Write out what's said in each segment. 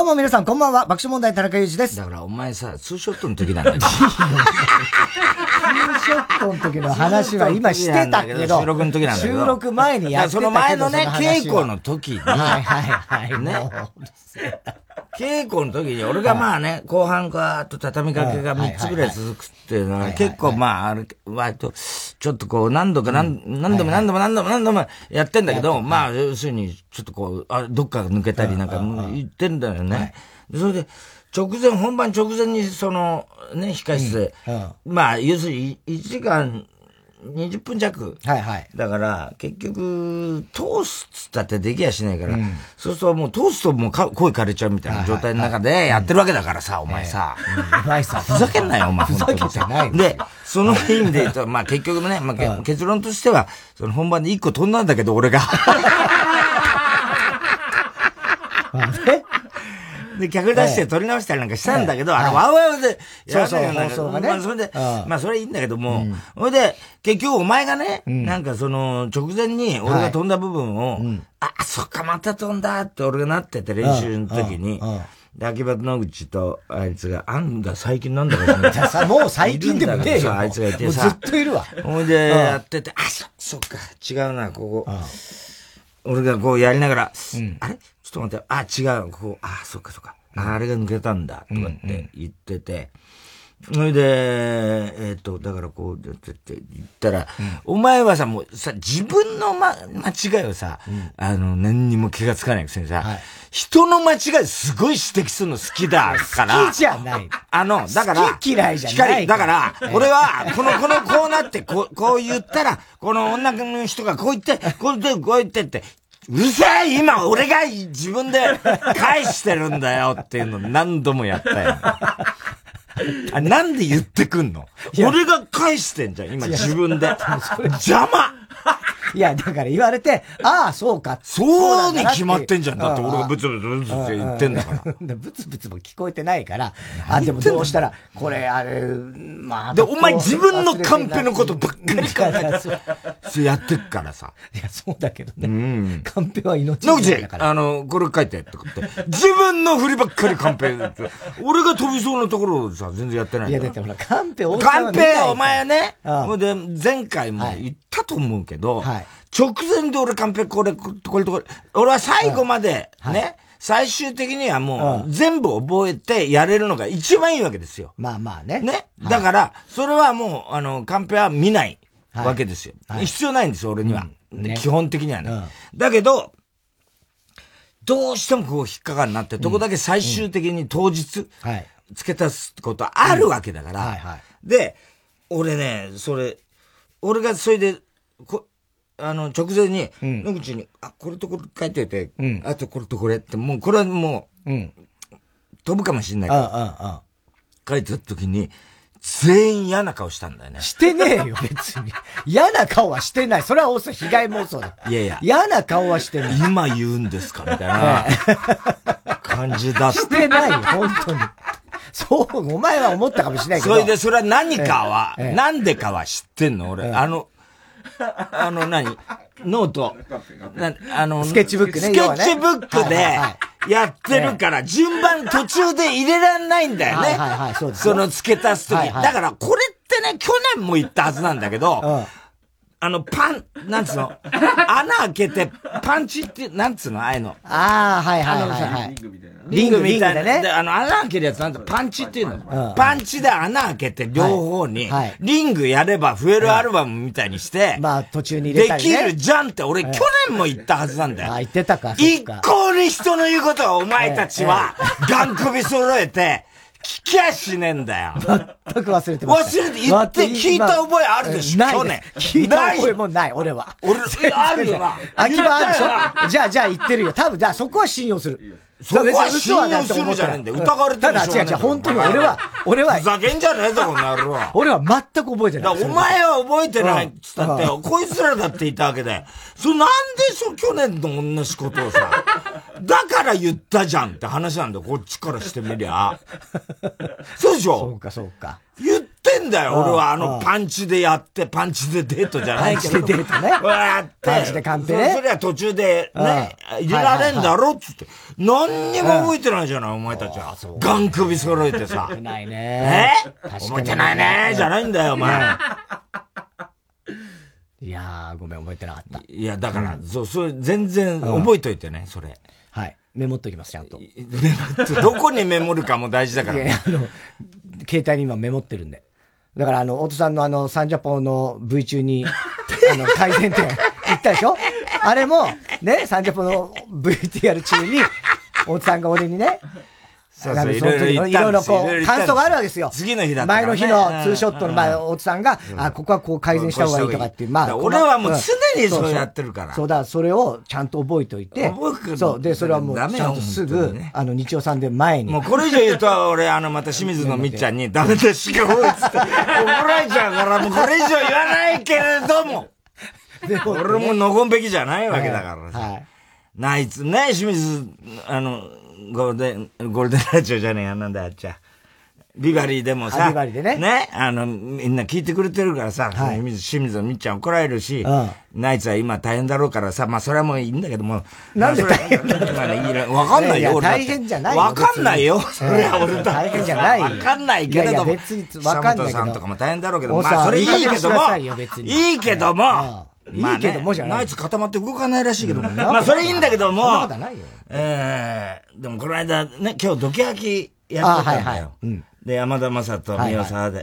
どうも皆さん、こんばんは。爆笑問題、田中裕二です。だからお前さ、ツーショットの時なんだよ。ツーショットの時の話は今してたけど、収録の時なんだけど。収録前にやってたけど。その前のね、稽古の時に。はいはいはい。ね。稽古の時に、俺がまあね、後半ガーッと畳みかけが3つぐらい続くっていうのは、結構まあ、あれ、割と、ちょっとこう、何度か何、何度も何度も何度も何度もやってんだけど、まあ、要するに、ちょっとこう、あどっか抜けたりなんか言ってんだよね。それで、直前、本番直前に、その、ね、控室で、まあ、要するに、1時間、20分弱。はいはい。だから、結局、通すっつったってできやしないから、うん、そうするともう通すともうか声枯れちゃうみたいな状態の中でやってるわけだからさ、お前さ。ふざけんなよ、お前。ふざけてない。で、その意味で言うと、まあ結局ね、まあ、結論としては、その本番で一個飛んだんだけど、俺が。で、客出して撮り直したりなんかしたんだけど、あの、ワウワウで、そうそう、放送がね。まあ、それで、まあ、それいいんだけども、それで、結局お前がね、なんかその、直前に俺が飛んだ部分を、あ、そっか、また飛んだって俺がなってて、練習の時に、で、秋葉野口とあいつが、あんだ、最近なんだろうね。もう最近でもねえよ。あいつがいてさ。ずっといるわ。ほいで、やってて、あ、そ、そっか、違うな、ここ。俺がこうやりながら、あれ？ちょっと待って、あ、違う、ここ、あ、そっかそっか。あれが抜けたんだ、とかって言ってて。それで、えっ、と、だからこう、って言ったら、お前はさ、もうさ、自分のま、間違いをさ、あの、何にも気がつかないくせにさ、人の間違いすごい指摘するの好きだから。好きじゃない。あの、だから、好き嫌いじゃない。だから、俺は、この、この、こうなって、こう、こう言ったら、この女の人がこう言って、こう言って、こう言ってって、うるさい今俺が自分で返してるんだよっていうの何度もやったよ。あなんで言ってくんの？俺が返してんじゃん、今自分で。邪魔いや、だから言われて、ああ、そうか。そうに決まってんじゃん。だって俺がブツブツブツって言ってんだから。ブツブツも聞こえてないから、あ、でもどうしたら、これ、あれ、まあ。で、お前自分のカンペのことばっかり考えて、やってっからさ。いや、そうだけどね。うん。カンペは命野口、あの、これ書いてってって。自分の振りばっかりカンペ。俺が飛びそうなところをさ、全然やってないいや、だってほら、カンペカンペ、お前ね。ほんで、前回も言ったと思うけど、直前で俺カンペこれ、これとこれ、俺は最後まで、ね、最終的にはもう、全部覚えてやれるのが一番いいわけですよ。まあまあね。ね。だから、それはもう、あの、カンペは見ないわけですよ。必要ないんですよ、俺には。基本的にはね。だけど、どうしてもこう引っかかるなって、どこだけ最終的に当日、付け足すことあるわけだから。で、俺ね、それ、俺がそれで、こあの、直前に、野口に、あ、これとこれ書いてて、あとこれとこれって、もう、これはもう、飛ぶかもしれないけど、書いてた時に、全員嫌な顔したんだよね。してねえよ、別に。嫌な顔はしてない。それは遅い、被害妄想だ。いやいや。嫌な顔はしてない。今言うんですかみたいな感じだしてないよ、本当に。そう、お前は思ったかもしれないけど。それで、それは何かは、なんでかは知ってんの俺、あの、あの何、ノート。あの、スケッチブックね。スケッチブックでやってるから、順番途中で入れらんないんだよね。はいはいはい、そうです。その付け足すとき。だから、これってね、去年も言ったはずなんだけど、あの、パン、なんつうの、穴開けて、パンチって、なんつうの？ああいうの。ああ、はいはいはい、はい。リングみたいな。ね。で、あの、穴開けるやつなんだ、パンチっていうの。パンチで穴開けて、両方に、リングやれば増えるアルバムみたいにして、まあ、途中に入れたり、できるじゃんって、俺、去年も言ったはずなんだよ。あ、言ってたか。一向に人の言うことは、お前たちは、ガン首揃えて、聞きゃしねえんだよ。全く忘れてま忘れて、言って聞いた覚えあるでしょ、去年。聞いた覚えもない、俺は。俺、あるよな。秋葉あるでしょ？じゃあ、じゃあ言ってるよ。多分、じゃあそこは信用する。そこは信用するじゃねえんだよ。疑われてるただ違う違う、本当に俺は、俺は。ふざけんじゃねえぞ、この野郎。俺は全く覚えてない。お前は覚えてないっつったって、こいつらだっていたわけで。それなんでしょ、去年の同じことをさ。だから言ったじゃんって話なんだよ、こっちからしてみりゃ。そうでしょ？そうか、そうか。言ってんだよ、俺はあのパンチでやって、パンチでデートじゃないけど。パンチでデートね。やって。パンチでカンペね。それは途中でね、入れられんだろっつって。何にも覚えてないじゃない、お前たちは。ガン首揃えてさ。覚えてないね。え？覚えてないねじゃないんだよ、お前。いやー、ごめん、覚えてなかった。いや、だから、そう、それ、全然、覚えといてね、それ。はい。メモっときます、ちゃんと。どこにメモるかも大事だから。いや、あの、携帯に今メモってるんで。だから、あの、太田さんのあの、サンジャポの V 中に、あの、改善点行ったでしょ？あれも、ね、サンジャポの VTR 中に、太田さんが俺にね、そうそう、いろいろこう、感想があるわけですよ。次の日だ前の日のツーショットの前、大津さんが、あ、ここはこう改善した方がいいとかっていう、まあ。俺はもう常にそうやってるから。そうだ、それをちゃんと覚えておいて。そう、で、それはもう、ちゃんとすぐ、あの、日曜さんで前に。もうこれ以上言うと、俺、あの、また清水のみっちゃんに、ダメだしかおいつって、怒られちゃうから、もうこれ以上言わないけれども。俺ものこんべきじゃないわけだからさ。はい。ナイツね、清水、あの、ゴールデン、ゴールデンラジオじゃねえや、なんだあっちゃ。ビバリーでもさ、ビバリーでね。ね、あの、みんな聞いてくれてるからさ、はい、清水のみっちゃん怒られるし、うん、ナイツは今大変だろうからさ、まあそれはもういいんだけども。なんで大変だろわかんないよ、俺。大変じゃないわかんないよ、それは俺と。大変じゃない。わかんないけれども。いや別にわかんない。さんとかも大変だろうけど、まあそれいいけども、いいけども、いいけどもじゃない。ナイツ固まって動かないらしいけども。まあそれいいんだけども。そんなことないよ。ええでもこの間ね、今日ドキハキやってたんだよ。で、山田正人、宮沢で。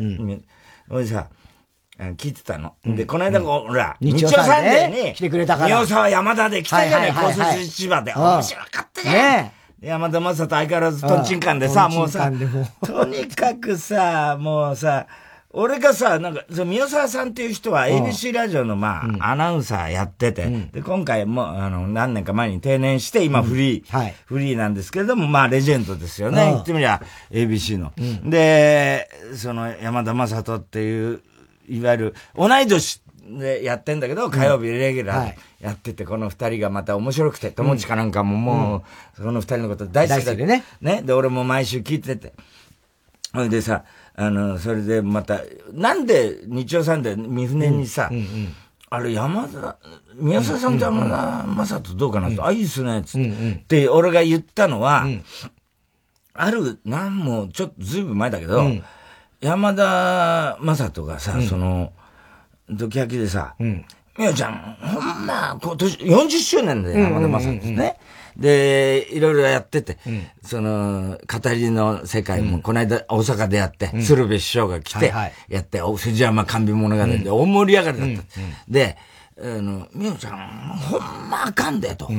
ほいでさ、聞いてたの。で、この間、ほら、日曜サンデーに、来てくれたから。宮沢山田で来たじゃない、高卒千葉で。面白かったね。山田正人相変わらずトンチンカンでさ、もうさ、とにかくさ、もうさ、俺がさ、なんか、そ宮沢さんっていう人は ABC ラジオの、まあ、アナウンサーやってて、で、今回も、あの、何年か前に定年して、今フリー、はい、フリーなんですけれども、まあ、レジェンドですよね。言ってみりゃ、ABC の。で、その、山田正人っていう、いわゆる、同い年でやってんだけど、火曜日レギュラーやってて、この二人がまた面白くて、友近なんかももう、その二人のこと大好きだでね。ね。で、俺も毎週聞いてて。ほいでさ、あの、それでまた、なんで日曜サンデー、三船にさ、うんうんうん、あれ山田、宮沢さんと山田正人どうかなと、うん、あ、いいっすね、つって、うんうん、で、俺が言ったのは、うん、ある、なんも、ちょっとずいぶん前だけど、山田正人がさ、その、ドキハキでさ、みよちゃん、ほんま、今年40周年で山田正人ですね。で、いろいろやってて、うん、その、語りの世界も、この間大阪でやって、うん、鶴瓶師匠が来て、やって、はい。はい、藤山甘美物語で大盛り上がりだった。で、あの、みよちゃん、ほんまあかんで、と。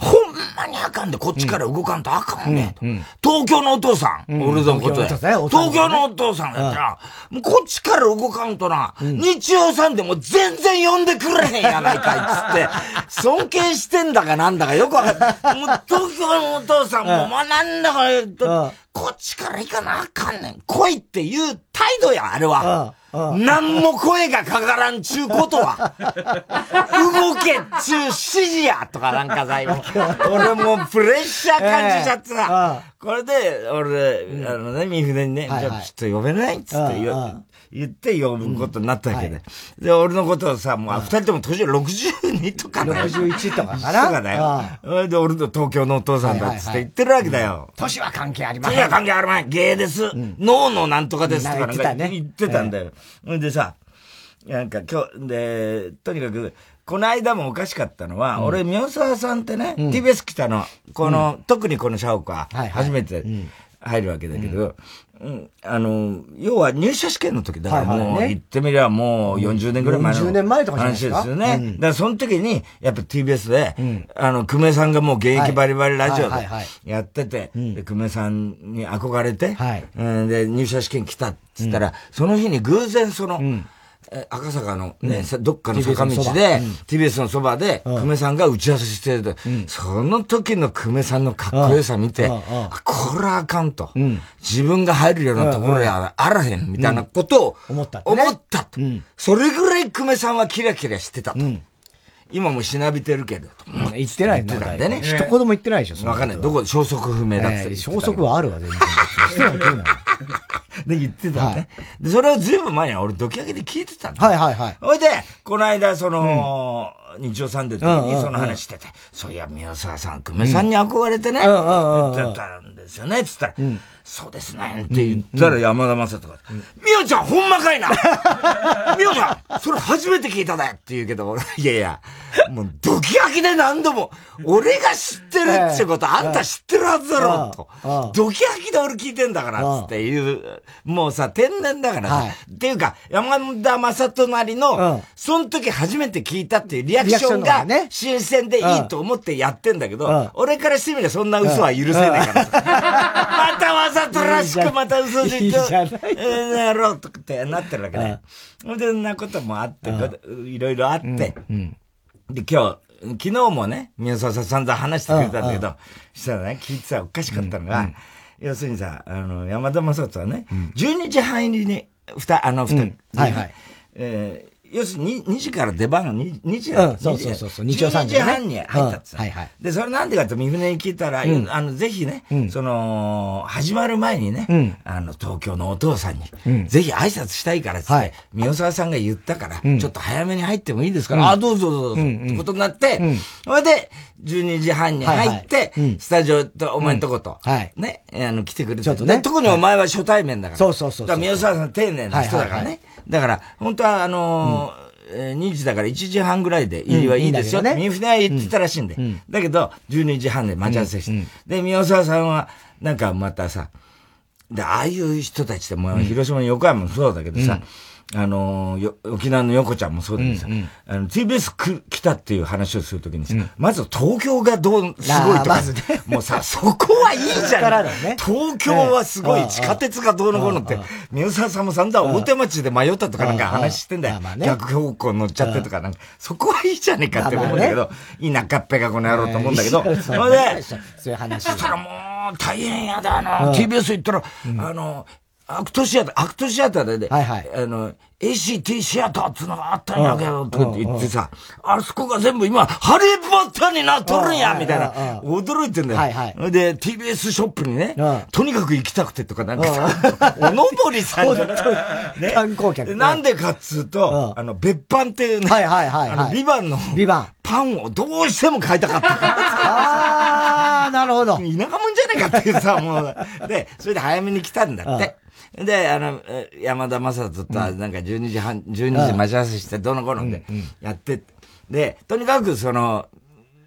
ほんまにあかんで、こっちから動かんとあかんね、うん、東京のお父さん、俺のことで。東京のお父さんやったら、もうこっちから動かんとな、日曜さんでも全然呼んでくれへんやないかい、つって、尊敬してんだかなんだかよくわかんない。もう東京のお父さんも、まあなん。だか、こっちから行かなあかんねん。来いっていう態度や、あれは。何も声がかからんちゅうことは。動けっちゅう指示やとかなんかさ、俺もうプレッシャー感じちゃってさ。これで、俺、あのね、三船にね、じゃあちょっと呼べないっつって言う。言って呼ぶことになったわけで。で、俺のことをさ、もう二人とも年62とかだよ。61とかかな。とかだよ。で、俺の東京のお父さんだっつって言ってるわけだよ。年は関係ありません。年は関係ありません。芸です。脳のなんとかですとかか言ってたんだよ。でさ、なんか今日、で、とにかく、この間もおかしかったのは、俺、宮沢さんってね、TBS 来たの、この、特にこの社屋は、初めて入るわけだけど、うん、あの、要は入社試験の時だからもう、言ってみればもう40年ぐらい前の。40年前とか話ですよね。うん、だからその時に、やっぱ TBS で、うん、あの、久米さんがもう現役バリバリラジオでやってて、で、久米さんに憧れて、はい、で、入社試験来たって言ったら、その日に偶然その、赤坂のね、うん、どっかの坂道で、TBS のそばで、久米さんが打ち合わせしてると、その時の久米さんのかっこよさ見て、これあかんと、自分が入るようなところやあらへん、みたいなことを思った。思ったと。それぐらい久米さんはキラキラしてたと。今もしなびてるけど。言ってないんだね。一言も言ってないでしょ。わかんない。どこ、消息不明だって。消息はあるわ、全然。で、言ってたね。で、それをずいぶん前に俺、ドキ上げで聞いてたんだ。はいはいはい。ほいで、この間、その、日曜サンデーの時にその話してて、そういや、宮沢さん、久米さんに憧れてね、言ってたんですよね、つったら、そうですね、って言ったら山田正人が、みおちゃんほんまかいな。みおちゃんそれ初めて聞いただよって言うけど、いやいや、もうドキ焼きで何度も、俺が知ってるってこと、あんた知ってるはずだろ、と。ドキ焼きで俺聞いてんだから、つっていう、もうさ、天然だからさ、っていうか、山田正人なりの、その時初めて聞いたっていうリアクションが、新鮮でいいと思ってやってんだけど、俺からしてみればそんな嘘は許せないからさ。またわざざとらしくまた嘘で言って、え やろうとかってなってるわけね。ほん。で、そんなこともあって、いろいろあって、で、今日、昨日もね、宮沢さん散々話してくれたんだけど、したらね、聞いてさ、おかしかったのが、要するにさ、あの、山田正人はね、12時半入りに、ふた、あの、ふた、はいはい。え要するに 2, 2時から出番が 2, 2時だ、うん、そうそうそうそう。日曜3時、ね。2時半に入ったってさ、うん、はいはい。で、それなんでかって三船に聞いたら、うん、あの、ぜひね、うん、その、始まる前にね、うん、あの、東京のお父さんに、うん、ぜひ挨拶したいからって、はい、宮沢さんが言ったから、ちょっと早めに入ってもいいですから、あ、どうぞどうぞ、ってことになって、それで、12時半に入って、スタジオとお前んとこと、はい、ね、あの、来てくれて。ちょっとね。特にお前は初対面だから。そうそうそう。だから宮沢さん丁寧な人だからね。だから、本当はあのーえー、2時だから1時半ぐらいで入りはいいですよ。三、船は言ってたらしいんで。だけど、12時半で待ち合わせして。で、宮沢さんは、なんかまたさ、で、ああいう人たちってもう、広島の横山もそうだけどさ、あのー、沖縄の横ちゃんもそうだけどさ、うんうん、あの、TBS く来たっていう話をするときにさ、うん、まず東京がどう、すごいとか、ね、もうさ、そこはいいじゃん。ね、東京はすごい、地下鉄がどうのこうのって、宮沢さんも散々大手町で迷ったとかなんか話してんだよ。逆方向乗っちゃってとかなんか、そこはいいじゃねえかって思うんだけど、田舎っぺがこの野郎と思うんだけど、それで、そういう話。そしたらもう、大変やだな、TBS 行ったら、あの、アクトシアター、アクトシアターで、はいはい、あの、ACT シアターってのがあったんやけど、とか言ってさ、あそこが全部今、ハリーポッターになっとるんやみたいな、驚いてんだよ。はいはい、で、TBS ショップにね、とにかく行きたくてとか、なんかさ、おのぼりさんね、観光客。なんでかっつうと、あの、別版っていうね、はいはいはい、あの、ビバンの、ビバン。パンをどうしても買いたかったから。ああ、なるほど。田舎もんじゃねえかっていうさ、もう。で、それで早めに来たんだって。で、あの、山田正人とはなんか12時半、12時待ち合わせしてどの頃でやって、で、とにかくその、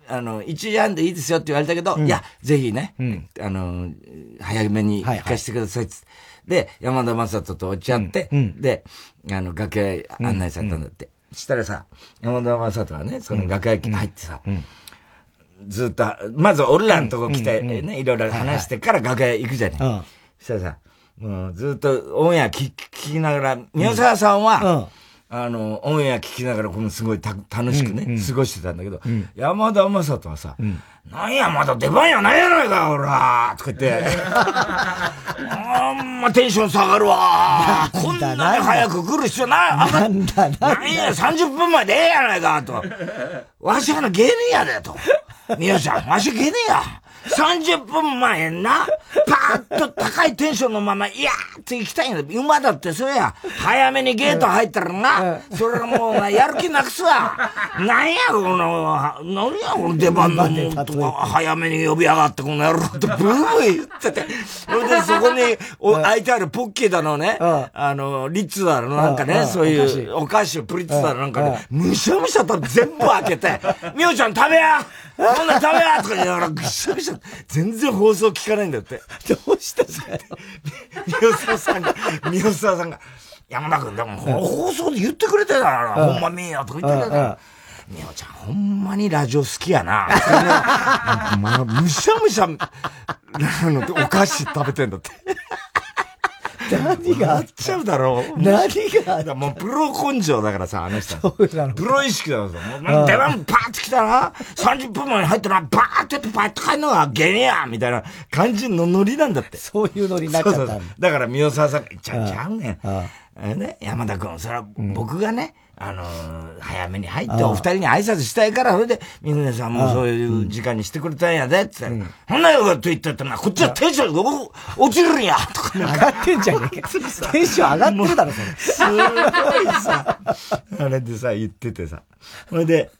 あの、1時半でいいですよって言われたけど、いや、ぜひね、あの、早めに聞かせてくださいっつって。で、山田正人と落ち合って、で、あの、楽屋案内されたんだって。したらさ、山田正人がね、その楽屋入ってさ、ずっと、まず俺らのとこ来て、ね、いろいろ話してから楽屋行くじゃねえ。そしたらさ、もうずっとオンエア聞きながら、宮沢さんは、あの、オンエア聞きながら、このすごいた楽しくね、過ごしてたんだけど、山田正人はさ、なんや、まだ出番やないやないか、ほらとか言って、あんまテンション下がるわこんなに早く来る必要ない。なんだな。なんや、30分前でええやないか、と。わしはの芸人やで、と。宮さん、わし芸人や。30分前な、パーッと高いテンションのまま、いやーって行きたいんだ。馬だってそれや。早めにゲート入ったらな、それもうやる気なくすわ。なんや、この、何や、この出番のとか、早めに呼び上がってこの野郎ってブーブー言ってて。それでそこにお空いてあるポッキーだのね、あの、リッツだのなんかね、そういうお菓子をプリッツだのなんかね、むしゃむしゃと全部開けて、みおちゃん食べや。こん。な食べやとか言いながらぐしゃぐしゃ、全然放送聞かないんだって。どうしたんですか宮沢さんが、宮沢さんが、山田君、でも放送で言ってくれてたら、ほんまみーやとか言ってたら、みおちゃん、ほんまにラジオ好きやな。まあ、むしゃむしゃ、お菓子食べてんだって。何があっちゃうだろう。何があった？もうプロ根性だからさ、あの人。そうなの。プロ意識だからさ。もう出番パーって来たら、30分前に入ったら、バーってやってパーって帰るのが芸人やみたいな感じのノリなんだって。そういうノリになっちゃっただから、宮沢さんが、ちゃんちゃうねん。あね、山田君、それは僕がね、あのー、早めに入って、お二人に挨拶したいから、それで、水根さんもそういう時間にしてくれたんやで、って言ったら、そんなよと言ったってな、こっちはテンションが落ちるんやとか上がってんじゃねえか。テンション上がってるだろ、それ。すごいさ、あれでさ、言っててさ。それで、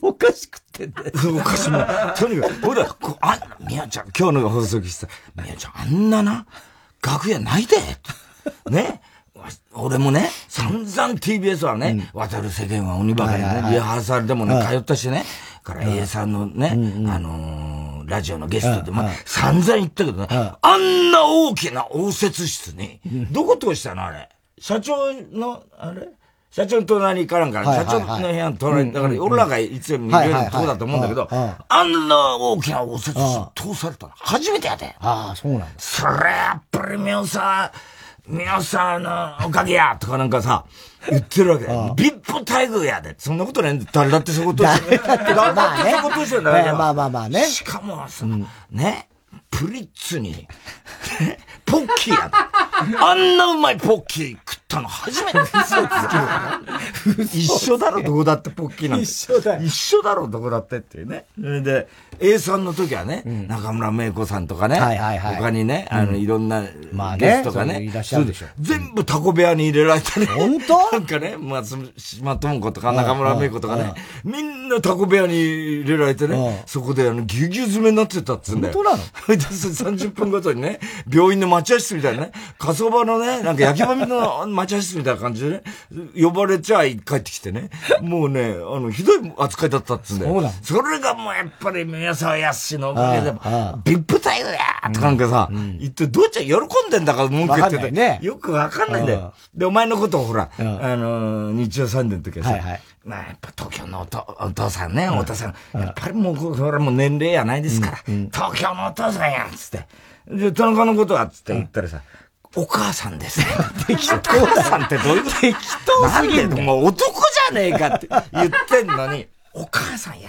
おかしくって。おかしいもとにかく、ほら、こあんな、みやちゃん、今日の放送聞いてさ、みやちゃん、あんなな、楽屋ないで。ね。俺もね、散々 TBS はね、渡る世間は鬼ばかりね、リハーサルでもね、通ったしね、から A さんのね、あのラジオのゲストで、まあ、散々言ったけどね、あんな大きな応接室に、どこ通したのあれ？社長の、あれ？社長の隣行かんから、社長の部屋の隣、だから俺らがいつも見れるとこだと思うんだけど、あんな大きな応接室通されたの初めてやで。ああ、そうなんだ。それやっぱり妙さ、皆さんのおかげやとかなんかさ、言ってるわけ。ビップ待遇やで。そんなことない誰だってそういうことして。誰だってそういうことしてんだよ。まあまあまあね。しかもさ、ね、プリッツに、ポッキーやあんなうまいポッキー食ったの初めて。一緒だろ、どこだってポッキーなんて。一緒だ一緒だろ、どこだってっていうね。で、A さんの時はね、中村芽子さんとかね、他にね、あの、いろんなゲストがね、全部タコ部屋に入れられてね。本当？なんかね、松島智子とか中村芽子とかね、みんなタコ部屋に入れられてね、そこであの、ぎゅうぎゅう詰めになってたっつうんだよ。本当なの？?30 分ごとにね、病院の待合室みたいなね、火葬場のね、なんか焼き場の待合室みたいな感じでね、呼ばれちゃ帰ってきてね、もうね、あの、ひどい扱いだったっつうんだよ。そうなそれがもうやっぱり宮沢康のおかげで、ビップタイムやとかなんかさ、言って、どっちゃ喜んでんだか文句言ってて、ね、よくわかんないんだよ。で、お前のことをほら、あの、日曜サンデーの時はさ、まあ、やっぱ東京のお父さんね、お父さん、やっぱりもう、これもう年齢やないですから、東京のお父さんやつって。で、田中のことはつって言ったらさ、お母さんですね。適当さんってどういうこと？適当すぎるもう男じゃねえかって言ってんのに、お母さんや。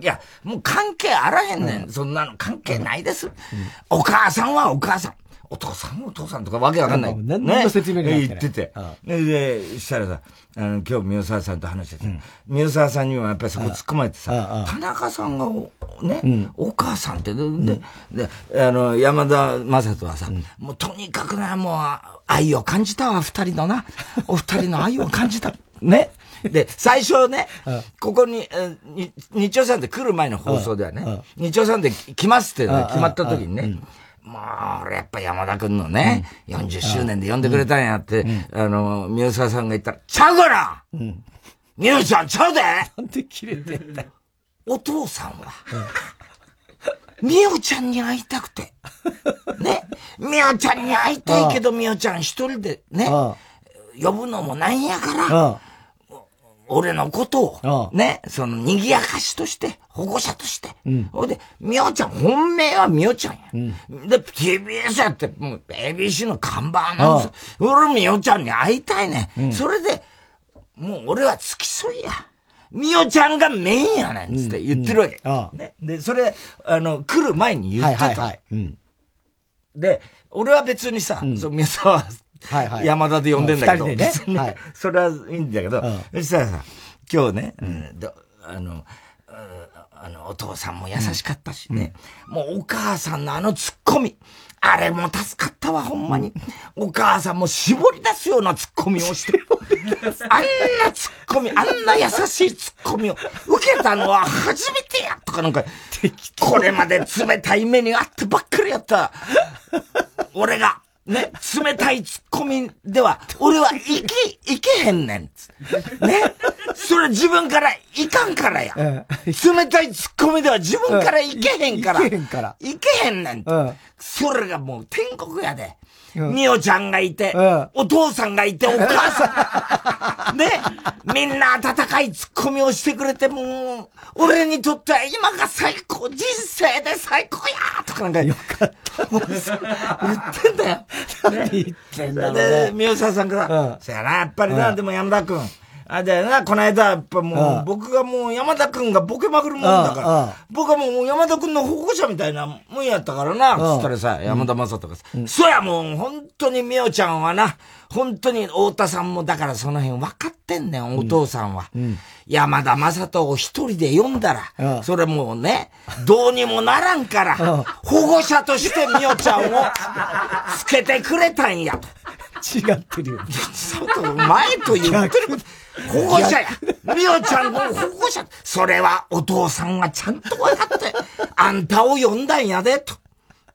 いや、もう関係あらへんねん。そんなの関係ないです。お母さんはお母さん。お父さんお父さんとかわけわかんない。何の説明ね、言ってて。で、したらさ、あの、今日、宮沢さんと話してて、宮沢さんにはやっぱりそこ突っ込まれてさ、田中さんがね、お母さんって、で、で、あの、山田正人はさ、もうとにかくな、もう、愛を感じたわ、二人のな。お二人の愛を感じた。ね。で、最初ね、ここに、日曜さんで来る前の放送ではね、日曜さんで来ますって決まった時にね、まあ、俺やっぱ山田くんのね、うん、40周年で呼んでくれたんやって、うん、あの、宮沢さんが言ったら、ちゃうから！うん。みゆちゃんちゃうで！なんで切れてんだよ。お父さんは、みゆちゃんに会いたくて。ね。みゆちゃんに会いたいけど、みゆちゃん一人でね、呼ぶのもなんやから、俺のことを、ね、その、賑やかしとして、保護者として。うん。ほいで、みおちゃん、本命はみおちゃんや。うん。で、TBS やって、もう、ABC の看板なんです俺、みおちゃんに会いたいね。うん。それで、もう俺は付き添いや。みおちゃんがメインやねん、つって言ってるわけ。うん。ね。で、それ、あの、来る前に言ってた。はいはいはい。うん。で、俺は別にさ、うん、そう、宮沢はいはい。山田で呼んでんだけど。二人でね。はい。それはいいんだけど、そしたらさ、今日ね、うん、あの、あの、お父さんも優しかったしね。もうお母さんのあのツッコミ。あれも助かったわ、ほんまに。お母さんも絞り出すようなツッコミをして。あんなツッコミ、あんな優しいツッコミを受けたのは初めてやとかなんか、これまで冷たい目にあってばっかりやった。俺が。ね、冷たいツッコミでは、俺はいけ、いけへんねん。ね。それ自分からいかんからや。冷たいツッコミでは自分からいけへんから。いけへんから。いけへんねん。それがもう天国やで。みおちゃんがいて、お父さんがいて、お母さん。ね。みんな温かいツッコミをしてくれて、もう、俺にとっては今が最高、人生で最高やとかなんか。よかった。言ってんだよ。何言ってんだろう、ね。で、宮沢さんが、そやな、やっぱりな、でも山田くん。あれだよな、この間、やっぱもう、僕がもう山田くんがボケまくるもんだから、僕はもう山田くんの保護者みたいなもんやったからな、つったらさ、山田正人がさ、そやもう本当にみおちゃんはな、本当に太田さんもだからその辺分かってんねん、お父さんは。山田正人を一人で読んだら、それもうね、どうにもならんから、保護者としてみおちゃんをつけてくれたんやと。違ってるよ。そう前と言ってる保護者や。みおちゃんの保護者。それはお父さんがちゃんと分かって、あんたを呼んだんやで、と。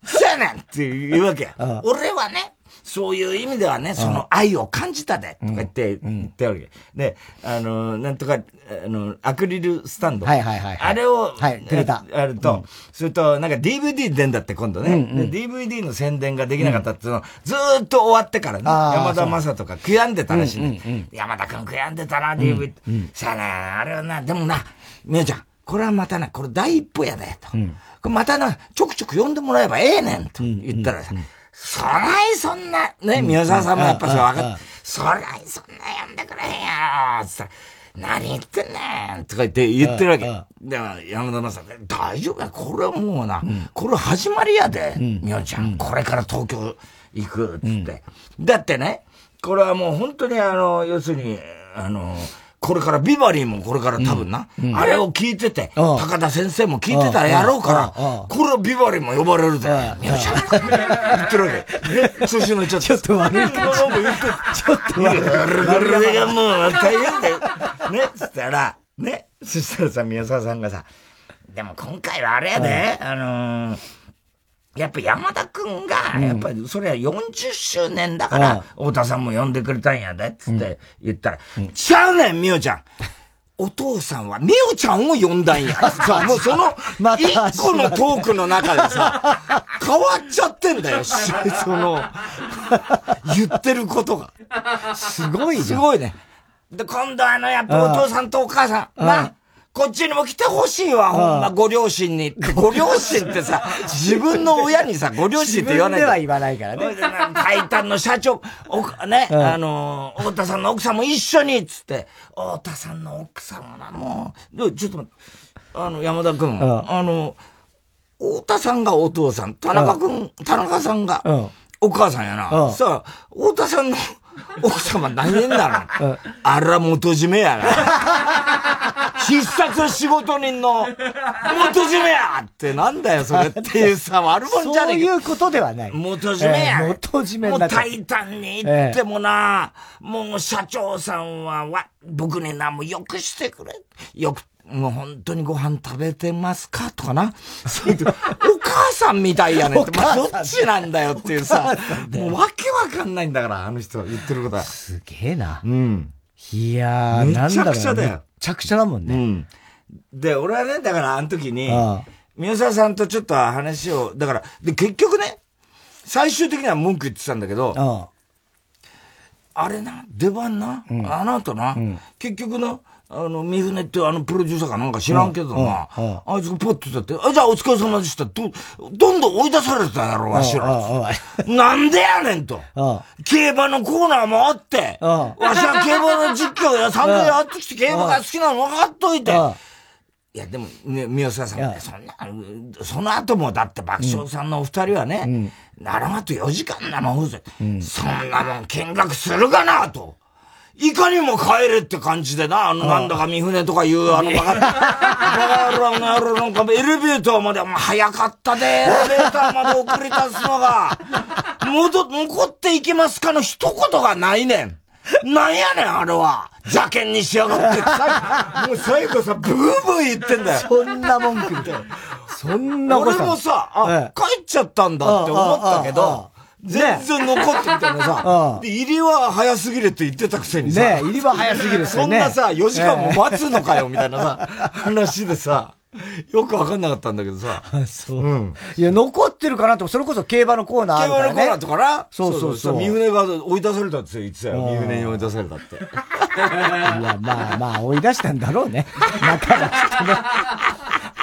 せやねんって言うわけや。俺はね、そういう意味ではね、その愛を感じたで、とか言って、言ってわけ。で、あの、なんとか、あの、アクリルスタンド。はいはいはい。あれを、はい、くれた。あると、それと、なんか DVD 出んだって今度ね。DVD の宣伝ができなかったっていうの、ずーっと終わってからね、山田正とか悔やんでたらしいね。山田くん悔やんでたな、DVD。さあな、あれはな、でもな、みよちゃん、これはまたな、これ第一歩やで、と。またな、ちょくちょく呼んでもらえばええねん、と言ったらさ、そないそんな、ね、宮沢さんもやっぱさ、分かって、そないそんな呼んでくれへんやろ、つったら、何言ってんねんとか言って言ってるわけ。で、山田正さん、大丈夫や、これはもうな、これ始まりやで、みおちゃん、これから東京行く、つって。だってね、これはもう本当にあの、要するに、あの、これからビバリーもこれから多分な、うん、あれを聞いてて、高田先生も聞いてたらやろうから、これはビバリーも呼ばれるぜ。みよちゃん。言ってるわけ。調子乗っちゃって。ちょっと悪い。ちょっと悪い。これがもう大変だよ。ね、つったら、ね、そしたらさ、宮沢さんがさ、でも今回はあれやで、あのーやっぱ山田くん。が、やっぱりそれは40周年だから、太田さんも呼んでくれたんやで、つって言ったら、ちゃうねん、みおちゃん。お父さんは、みおちゃんを呼んだんや。さ、もうその、一個のトークの中でさ、変わっちゃってんだよ、その、言ってることが。すごいすごいね。で、今度あの、やっぱお父さんとお母さん、な、こっちにも来てほしいわ、ほんま、ご両親に。ご両親ってさ、自分の親にさ、ご両親って言わない。で。は言わないからね。タイタンの社長、お、ね、うん、あの、太田さんの奥さんも一緒に、つって、太田さんの奥さんはもう、ちょっと待って、あの、山田くん、うん、あの、太田さんがお父さん、田中くん、うん、田中さんが、お母さんやな。さあ、太田さんの奥様何年だろあら元締めやな。必殺仕事人の元締めやってなんだよそれっていうさ、悪者じゃねえそういうことではない。元締めや。えー、元締めもうタイタンに行ってもな、えー、もう社長さんは、わ、僕にな、もうよくしてくれ。よくもう本当にご飯食べてますかとかな。お母さんみたいやねって。まあ、どっちなんだよっていうさ。もうわけわかんないんだから、あの人言ってることは。すげえな。うん。いやー、めちゃくちゃだよ。めちゃくちゃだもんね。うん。で、俺はね、だからあの時に、宮沢さんとちょっと話を、だから、で、結局ね、最終的には文句言ってたんだけど、あれな、出番な、うん、あの後な、うん、結局な、あの、三船ってあのプロデューサーかなんか知らんけどな、あいつがポッと立って、あ、じゃあお疲れ様でした。ど、どんどん追い出されてたやろ、わしら。なんでやねんと。競馬のコーナーもあって、わしは競馬の実況や散々やってきて競馬が好きなの分かっといて。いや、でも、ね、宮沢さん、ね、そんな、その後もだって爆笑さんのお二人はね、ならまと4時間生放送、そんなもん見学するかなと。いかにも帰れって感じでな、あの、なんだか三船とかいう、あの、バカ、バカ野郎の野郎なんか、エレベーターまで、もう早かったで、エレベーターまで送り出すのが、戻、残っていきますかの一言がないねん。なんやねん、あれは。邪険にしやがって。もう最後さ、ブーブー言ってんだよ。そんな文句みたいな。そんな俺もさ、あ、帰っちゃったんだって思ったけど、全然残ってみたいなさ、で、入りは早すぎるって言ってたくせにさ、ね入りは早すぎるそんなさ、4時間も待つのかよ、みたいなさ、話でさ、よくわかんなかったんだけどさ。そう。うん。いや、残ってるかなと、それこそ競馬のコーナーあるから、ね。競馬のコーナーとかなそうそうそう。三船が追い出されたって言ってたよ。三船に追い出されたって。いや、まあまあ、追い出したんだろうね。中がきっとね。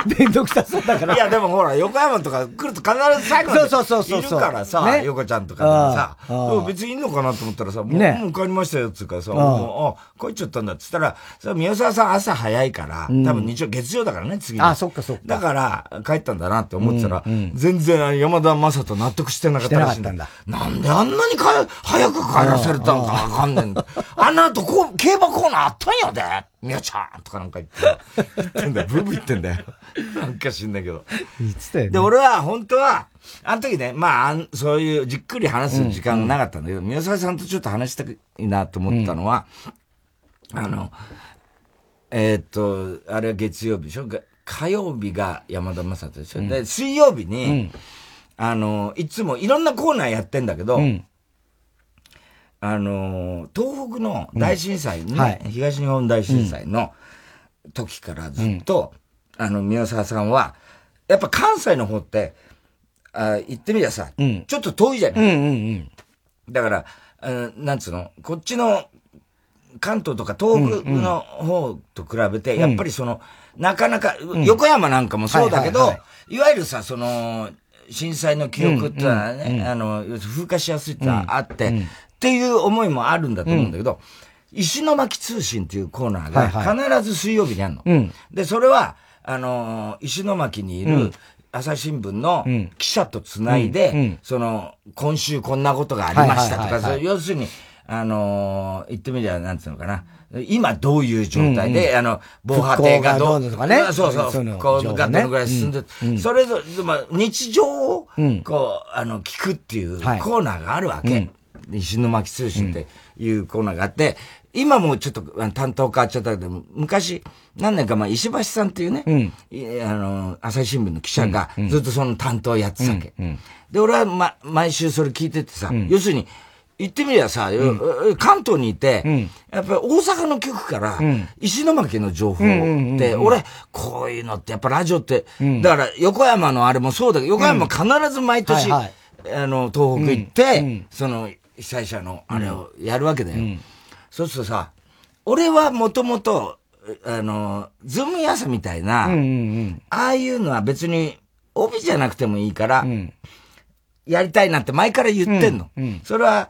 めんどくさそうだから。いや、でもほら、横山とか来ると必ず最後までいるからさ、ね、横ちゃんとかさ、別にいいのかなと思ったらさ、もう,、ね、もう帰りましたよっつうからさ、もう、あ、帰っちゃったんだっつったら、さ、宮沢さん朝早いから、多分日曜、月曜だからね、次あ、そっかそっか。だから、帰ったんだなって思ってたら、全然山田正人納得してなかったらしいんだ。なんであんなにか早く帰らされたのかわかんねえんだ。あんなとこ、競馬コーナーあったんやで。みやちゃんとかなんか言って、言ってんだよ。ブーブー言ってんだよ。なんか知んないけど。言ってたよね。で、俺は本当は、あの時ね、まあ、そういうじっくり話す時間がなかったんだけど、宮沢さんとちょっと話したいなと思ったのは、あの、えっと、あれは月曜日でしょ？火曜日が山田正人でしょ、で、水曜日に、あの、いつもいろんなコーナーやってんだけど、あの、東北の大震災ね、うん。はい、東日本大震災の時からずっと、うん、あの、宮沢さんは、やっぱ関西の方って、あ行ってみりゃさ、うん、ちょっと遠いじゃない、うんうんうん、だから、あなんつうの、こっちの関東とか東北の方と比べて、やっぱりその、なかなか、横山なんかもそうだけど、いわゆるさ、その、震災の記憶ってのはね、あの、風化しやすいってのはあって、っていう思いもあるんだと思うんだけど、うん、石巻通信っていうコーナーが必ず水曜日にあるの。はいはい、で、それは、あのー、石巻にいる、朝日新聞の記者とつないで、うん。うん、その、今週こんなことがありましたとか、要するに、あのー、言ってみりゃ、なんつうのかな。今どういう状態で、うん。うん、あの、防波堤がどう、とかね。そうそう、こう、がどのぐらい進んで、うんうん、それぞれ、まあ、日常を、こう、あの、聞くっていうコーナーがあるわけ。はい石巻通信っていうコーナーがあって、今もちょっと担当変わっちゃったけど、昔、何年か前、石橋さんっていうね、うん、あの、朝日新聞の記者がずっとその担当やってたわけ。うんうん、で、俺は、ま、毎週それ聞いててさ、要するに、言ってみりゃさ、関東にいて、やっぱり大阪の局から、石巻の情報って、俺、こういうのってやっぱラジオって、だから横山のあれもそうだけど、横山必ず毎年、あの、東北行って、その、被災者のあれをやるわけだよ。うん、そうするとさ、俺はもともと、あの、ズームヤサみたいな、うんうんうん、ああいうのは別に帯じゃなくてもいいから、うん、やりたいなって前から言ってんの。うんうん、それは、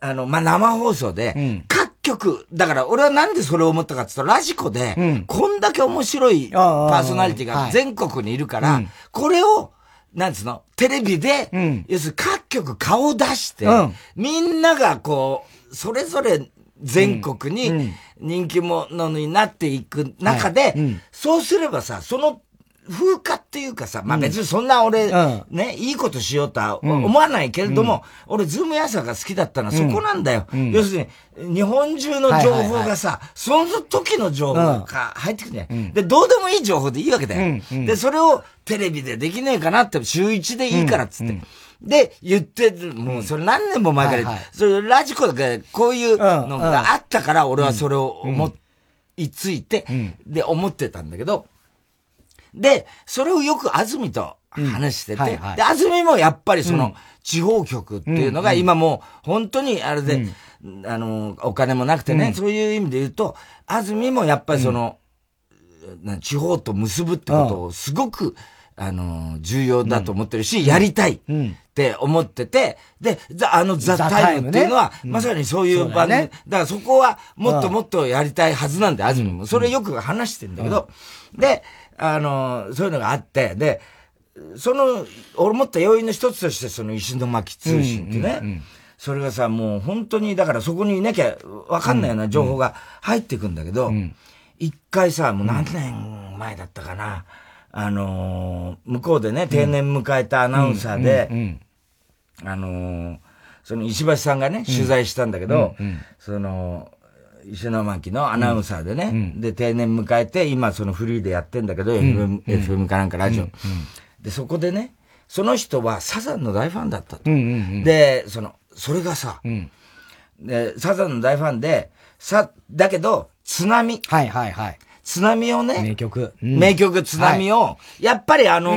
あの、まあ、生放送で、各局、だから俺はなんでそれを思ったかって言ったら、ラジコで、こんだけ面白いパーソナリティが全国にいるから、これを、なんつうの？テレビで、うん、要するに各局顔を出して、うん、みんながこう、それぞれ全国に人気者になっていく中で、うん、そうすればさ、その風化っていうかさ、まあ別にそんな俺、うん、ね、いいことしようとは思わないけれども、うん、俺ズームヤサが好きだったのはそこなんだよ。うん、要するに、日本中の情報がさ、その時の情報が入ってくるね、うん、で、どうでもいい情報でいいわけだよ。で、それをテレビでできねえかなって、週一でいいからっつって。で、言ってる、もうそれ何年も前から、はいはい、それラジコでこういうのがあったから、俺はそれを思いついて、で、思ってたんだけど、で、それをよく安住と話してて、うんはいはい、で、安住もやっぱりその、地方局っていうのが今もう本当にあれで、うん、あの、お金もなくてね、うん、そういう意味で言うと、安住もやっぱりその、うん、地方と結ぶってことをすごく、あの、重要だと思ってるし、やりたいって思ってて、で、あのザ・タイムっていうのは、まさにそういう場ね。だからそこはもっともっとやりたいはずなんで、安住も。それよく話してんだけど、で、あの、そういうのがあって、で、その、俺思った要因の一つとして、その石巻通信ってね、うんうんうん、それがさ、もう本当に、だからそこにいなきゃわかんないような情報が入ってくんだけど、一、うん、回さ、もう何年前だったかな、あのー、向こうでね、定年迎えたアナウンサーで、あのー、その石橋さんがね、取材したんだけど、その、石巻のアナウンサーでね、うん、で、定年迎えて、今そのフリーでやってんだけど、うん、FM, かなんかラジオ、で、そこでね、その人はサザンの大ファンだったと。で、その、それがさ、で、サザンの大ファンで、さ、だけど、津波。はいはいはい。津波をね、名曲。名曲津波を、はい、やっぱりあの、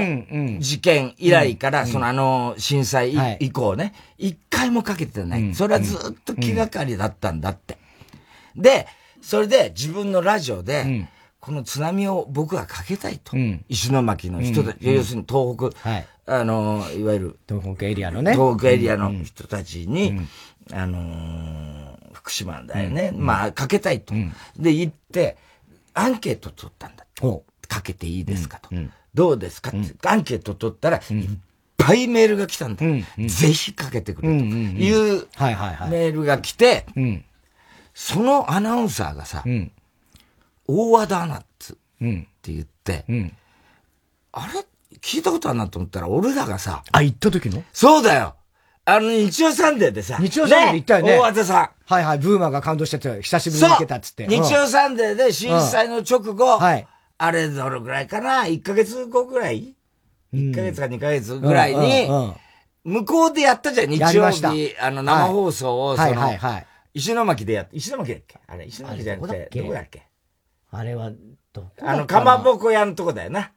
事件以来から、そのあの、震災以降ね、一、回もかけてない、それはずっと気がかりだったんだって。で、それで自分のラジオで、この津波を僕はかけたいと。うん、石巻の人たち、要するに東北、はい、あの、いわゆる、東北エリアのね。東北エリアの人たちに、あのー、福島だよね。まあ、かけたいと。で、行って、アンケート取ったんだ。かけていいですかと。どうですかって、アンケート取ったら、いっぱいメールが来たんだ。ぜひかけてくれと。いうメールが来て、そのアナウンサーがさ、大和田アナッツって言って、あれ？聞いたことあるなと思ったら、俺らがさ。あ、行った時の？そうだよあの、日曜サンデーでさ。日曜サンデーで行ったよね。大和田さん。はいはい、ブーマーが感動してて、久しぶりに行けたっつって。日曜サンデーで震災の直後、はい。あれどのぐらいかな ?1 ヶ月後ぐらい ?1 ヶ月か2ヶ月ぐらいに、向こうでやったじゃん、日曜日、あの、生放送を、その、はいはいはい。石巻でやっ石巻だっけ？あれ、石巻じゃなくて、どこだっけ？あれは、どこあの、かまぼこ屋のとこだよな。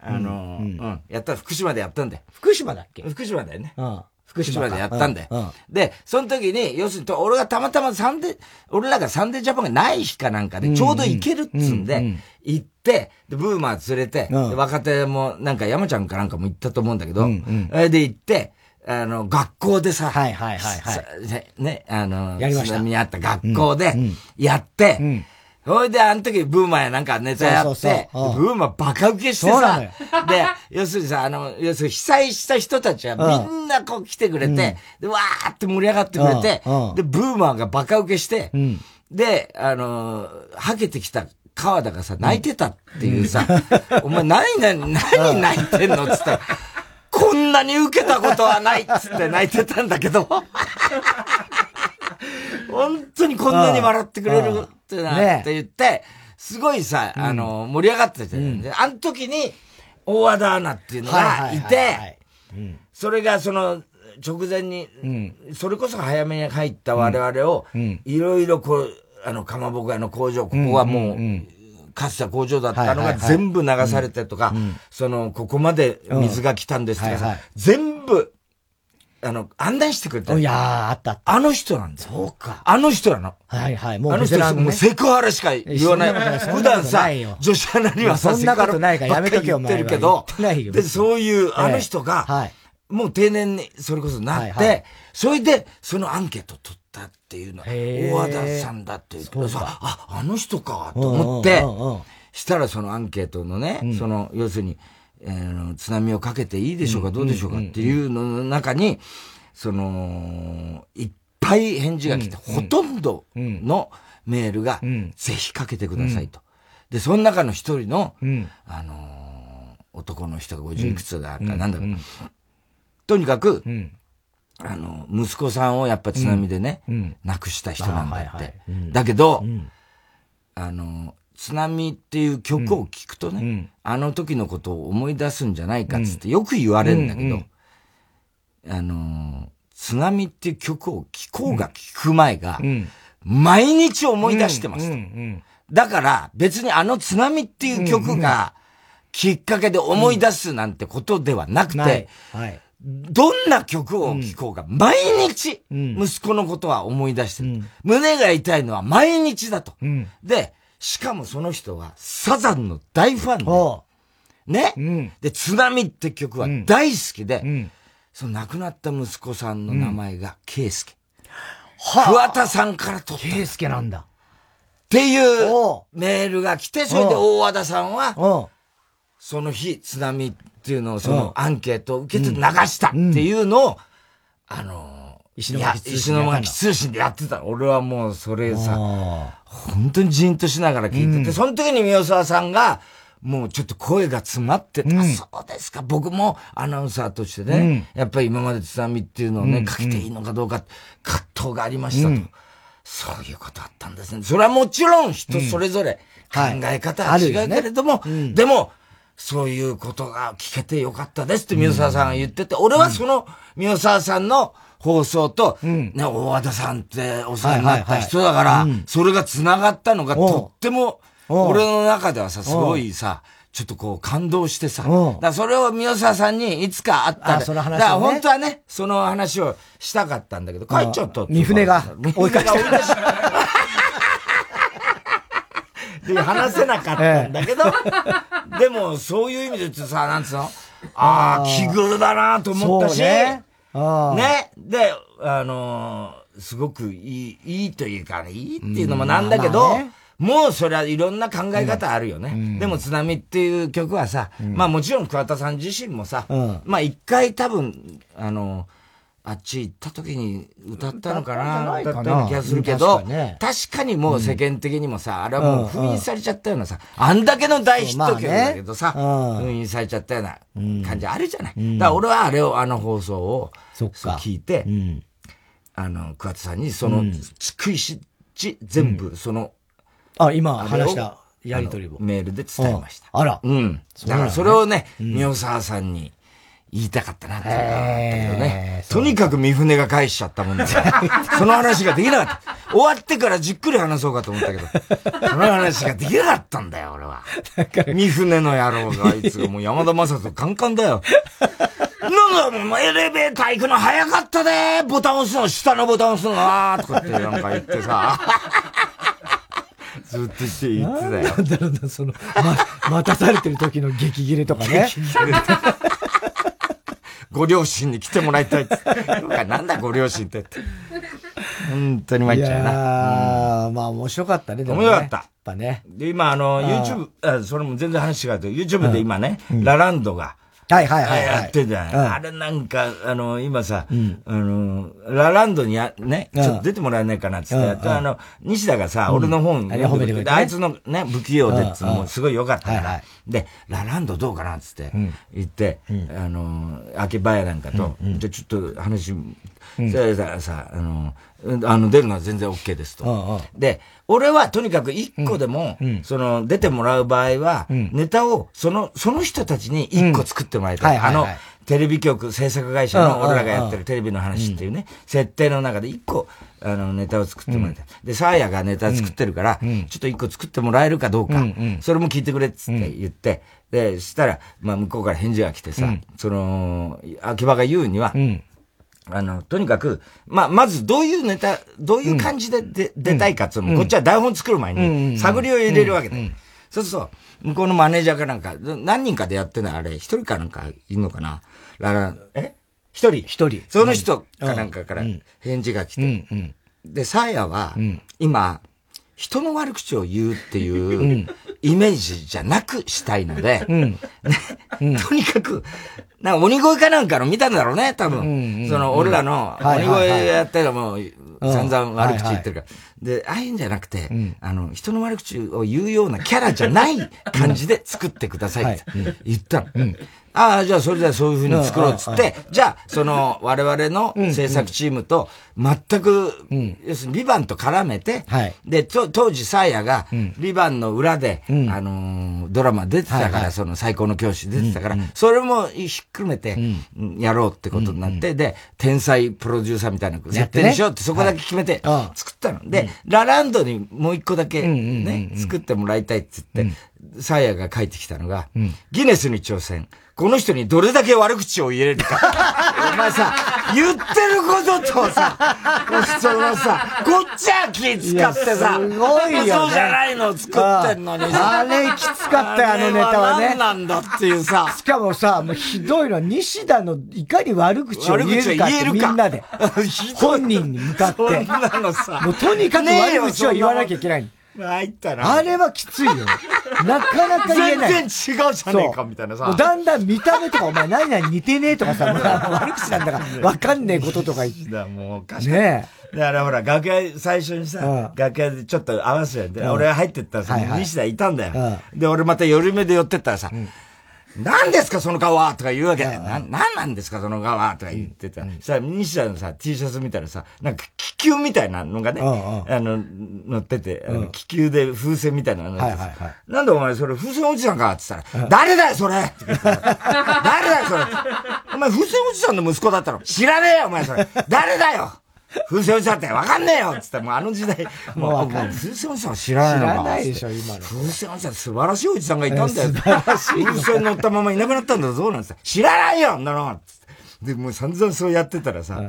あの、うん、やった、福島でやったんだよ。福島だっけ？福島だよね。うん。福島でやったんだよ。で、その時に、要するに、俺がたまたまサンデー、俺らがサンデージャパンがない日かなんかで、ちょうど行けるっつんで、行って、で、ブーマー連れて、若手も、なんか山ちゃんかなんかも行ったと思うんだけど、で行って、あの、学校でさ、はいはいはいはい。ね、あの、やりました。にあった学校で、やって、ほいで、あの時、ブーマーやなんかネタやって、ブーマーバカ受けしてさ、で、要するにさ、あの、要するに被災した人たちはみんなこう来てくれて、で、わーって盛り上がってくれて、で、ブーマーがバカ受けして、で、あの、はけてきた川田がさ、泣いてたっていうさ、お前何、何、何泣いてんのつったら、こんなに受けたことはないっつって泣いてたんだけど、本当にこんなに笑ってくれるってなって言って、すごいさ、あの、盛り上がってて、うん、あの時に、大和田アナっていうのがいて、それがその、直前に、それこそ早めに入った我々を、いろいろこう、あの、かまぼこ屋の工場、ここはもう、かつて工場だったのが全部流されてとか、その、ここまで水が来たんですとかさ、全部、あの、案内してくれた。いやー、あったあった。あの人なんだそうか。あの人なの。はいはい。もう、あの人、もうセクハラしか言わない。普段さ、女子アナにはさ、そんなことないからやめとけよ、言ってるけど、で、そういう、あの人が、はい。もう定年にそれこそなって、それで、そのアンケート取ったっていうのは、大和田さんだって言ってさ、あ、あの人か、と思って、したらそのアンケートのね、その、要するに、えー、津波をかけていいでしょうか、どうでしょうかっていうのの中に、その、いっぱい返事が来て、ほとんどのメールが、ぜひかけてくださいと。で、その中の一人の、あの男の人が50いくつだかなんだか、とにかく、あの、息子さんをやっぱ津波でね、亡くした人なんだって。だけど、あの、津波っていう曲を聴くとね、うん、あの時のことを思い出すんじゃないかっつってよく言われるんだけど、あの津波っていう曲を聴こうが聴く前が、毎日思い出してますと。だから別にあの津波っていう曲がきっかけで思い出すなんてことではなくて、どんな曲を聴こうが毎日息子のことは思い出してる。胸が痛いのは毎日だと。で、しかもその人はサザンの大ファンで、ね、うん、で、津波って曲は大好きで、うん、その亡くなった息子さんの名前が圭介。うん、桑田さんから取った。圭介なんだ。っていうメールが来て、それで大和田さんは、その日、津波っていうのを、そのアンケートを受けて流したっていうのを、あの石巻通信。石巻通信でやってた。俺はもうそれさ、本当にじんとしながら聞いてて、うん、その時に宮沢さんが、もうちょっと声が詰まってた。うん、そうですか。僕もアナウンサーとしてね、うん、やっぱり今まで津波っていうのをね、かけていいのかどうか、葛藤がありましたと。そういうことあったんですね。それはもちろん人それぞれ考え方は違うけれども、はいね、でも、そういうことが聞けてよかったですって宮沢さんが言ってて、俺はその宮沢さんの放送と、うん、ね、大和田さんってお世話になった人だから、それが繋がったのがとっても、俺の中ではさ、すごいさ、ちょっとこう感動してさ、だそれを宮沢さんにいつかあったら、ね、だから本当はね、その話をしたかったんだけど、帰っちゃった三船が追いかけてで、話せなかったんだけど、でも、そういう意味で言ってさ、なんつうの？ああ、奇遇だなと思ったし、ね。ね。で、あのー、すごくいい、いいというか、ね、いいっていうのもなんだけど、もうそれはいろんな考え方あるよね。うん、でも津波っていう曲はさ、うん、まあもちろん桑田さん自身もさ、うん、まあ一回多分、あの、あっち行った時に歌ったのかな。歌ったような気がするけど、確かにもう世間的にもさ、あれはもう封印されちゃったようなさ、あんだけの大ヒット曲だけどさ、封印されちゃったような感じあるじゃない。だから俺はあれを、あの放送を聞いて、あの、桑田さんにその、逐いし、全部その、あ、今話したやりとりを。メールで伝えました。あら。うん。だからそれをね、宮沢さんに言いたかったなって思ったけどね。とにかく三船が返しちゃったもんで、その話ができなかった。終わってからじっくり話そうかと思ったけど、その話ができなかったんだよ、俺は。三船の野郎が、あいつがもう山田正人カンカンだよ。なんだ、もうエレベーター行くの早かったでボタン押すの、下のボタン押すのなとかってなんか言ってさ。ずっとしていつだよ。なんだろうな、その、ま、待たされてる時の激切れとかね。激切れ。ご両親に来てもらいたいって。なんだご両親ってって。本当に参っちゃうな。まあ面白かったね、でも、ね。面白かった。やっぱね。で、今あの、YouTube、あそれも全然話違うけど、YouTube で今ね、うん、ラランドが、はいはいはい、やってんじゃない、うん、あれなんか、あの、今さ、うん、あの、ラランドにや、ね、ちょっと出てもらえないかなってって、うん、あの、西田がさ、俺の本、あ褒めてくれて、あいつのね、不器用でっつもすごい良かったから、で、ラランドどうかなっつって、言って、あの、秋葉屋なんかと、じゃちょっと話、それさ、さ、あの、あの、出るのは全然 OK ですと。で、俺はとにかく一個でも、その、出てもらう場合は、ネタを、その、その人たちに一個作ってもらいたい。あの、テレビ局、制作会社の俺らがやってるテレビの話っていうね、設定の中で一個、あの、ネタを作ってもらいたい。で、サーヤがネタ作ってるから、ちょっと一個作ってもらえるかどうか、それも聞いてくれっつって言って、で、したら、まあ、向こうから返事が来てさ、その、秋葉が言うには、あの、とにかく、まあ、まずどういうネタ、どういう感じで出,、出たいかっていうのも、こっちは台本作る前に、探りを入れるわけだよ。そうすると、向こうのマネージャーかなんか、何人かでやってないあれ、一人かなんかいるのかな？え？一人。一人。その人かなんかから返事が来て。で、サーヤは、今、人の悪口を言うっていうイメージじゃなくしたいので、ね、とにかく、なんか鬼越かなんかの見たんだろうね、多分。その、俺らの鬼越やったらもう、散々悪口言ってるから。で、ああいうんじゃなくて、あの、人の悪口を言うようなキャラじゃない感じで作ってくださいって言ったの。ああ、じゃあそれじゃあそういうふうに作ろうっつって、じゃあ、その、我々の制作チームと、全く、要するに、ビバンと絡めて、で、当時、サーヤが、ビバンの裏で、あの、ドラマ出てたから、その、最高の教師出てたから、それもひっくるめて、やろうってことになって、で、天才プロデューサーみたいな設定にしようって、そこだけ決めて、作ったの。で、ラランドにもう一個だけ、ね、作ってもらいたいって言って、サーヤが書いてきたのが、ギネスに挑戦。この人にどれだけ悪口を言えるか。お前さ、言ってることとさ、そのさ、こっちは気使ってさ、すごいよ、ね。そうじゃないの作ってんのにさ。あれきつかったよ、あのネタはね。何なんだっていうさ。しかもさ、もうひどいのは、西田のいかに悪口を言えるかってみんなで。本人に向かって。そんなのさ。もうとにかく悪口を言わなきゃいけない。入ったな。あれはきついよ。なかなか言えない。全然違うじゃねえか、みたいなさ。だんだん見た目とか、お前何々似てねえとかさ、悪口なんだから、わかんねえこととか言って。だもうおかしい。ねえ。だからほら、楽屋、最初にさ、楽屋でちょっと合わせて、俺入ってったらさ、西田いたんだよ。で、俺また寄り目で寄ってったらさ、何ですかその顔はとか言うわけ。な、なんなんですかその顔はとか言ってた。そしたら、西田のさ、T シャツ見たらさ、なんか気球みたいなのがね、あの、乗ってて、気球で風船みたいなのがなんでお前それ風船おじさんかって言ったら、誰だよそれ誰だよそれ。お前風船おじさんの息子だったの。知らねえよお前それ。誰だよ風船おじさんってわかんねえよっつって、もうあの時代、もう、風船おじさん知らないのか知らないでしょ、今の。風船おじさん素晴らしいおじさんがいたんだよ。素晴らしい。風船乗ったままいなくなったんだぞ、なんつって。知らないよ、んなので、もう散々そうやってたらさ、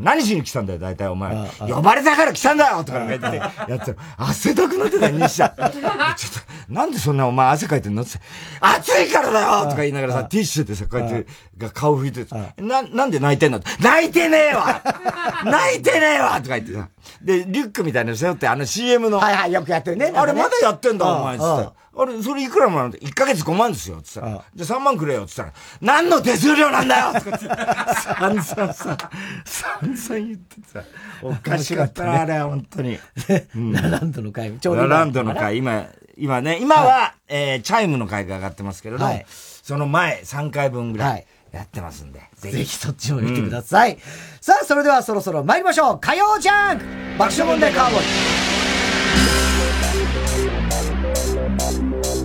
何しに来たんだよ、大体お前。呼ばれたから来たんだよとか言って、やって汗だくなってたよ、西ちゃん。ちょっと、なんでそんなお前汗かいてんのって暑いからだよとか言いながらさ、ティッシュでさ、こうやって、が顔拭いてな、なんで泣いてんの？泣いてねえわ 泣いてねえわとか言ってさ。で、リュックみたいなの背負って、あの CM の。はいはい、よくやってるね。あれまだやってんだ、お前、つって。あれ、それいくらもらうの ?1 ヶ月5万ですよ、つったら。じゃあ3万くれよ、つったら。何の手数料なんだよとか。散々 さ、散々言ってさ。おかしかったな、あれ、本当に。ラランドの会、ちょうど。ラランドの会、今、今ね、今は、えチャイムの会が上がってますけれど、その前3回分ぐらい。やってますんで。ぜひそっちも見てください。さあ、それではそろそろ参りましょう火曜ジャンク爆笑問題カーボーイ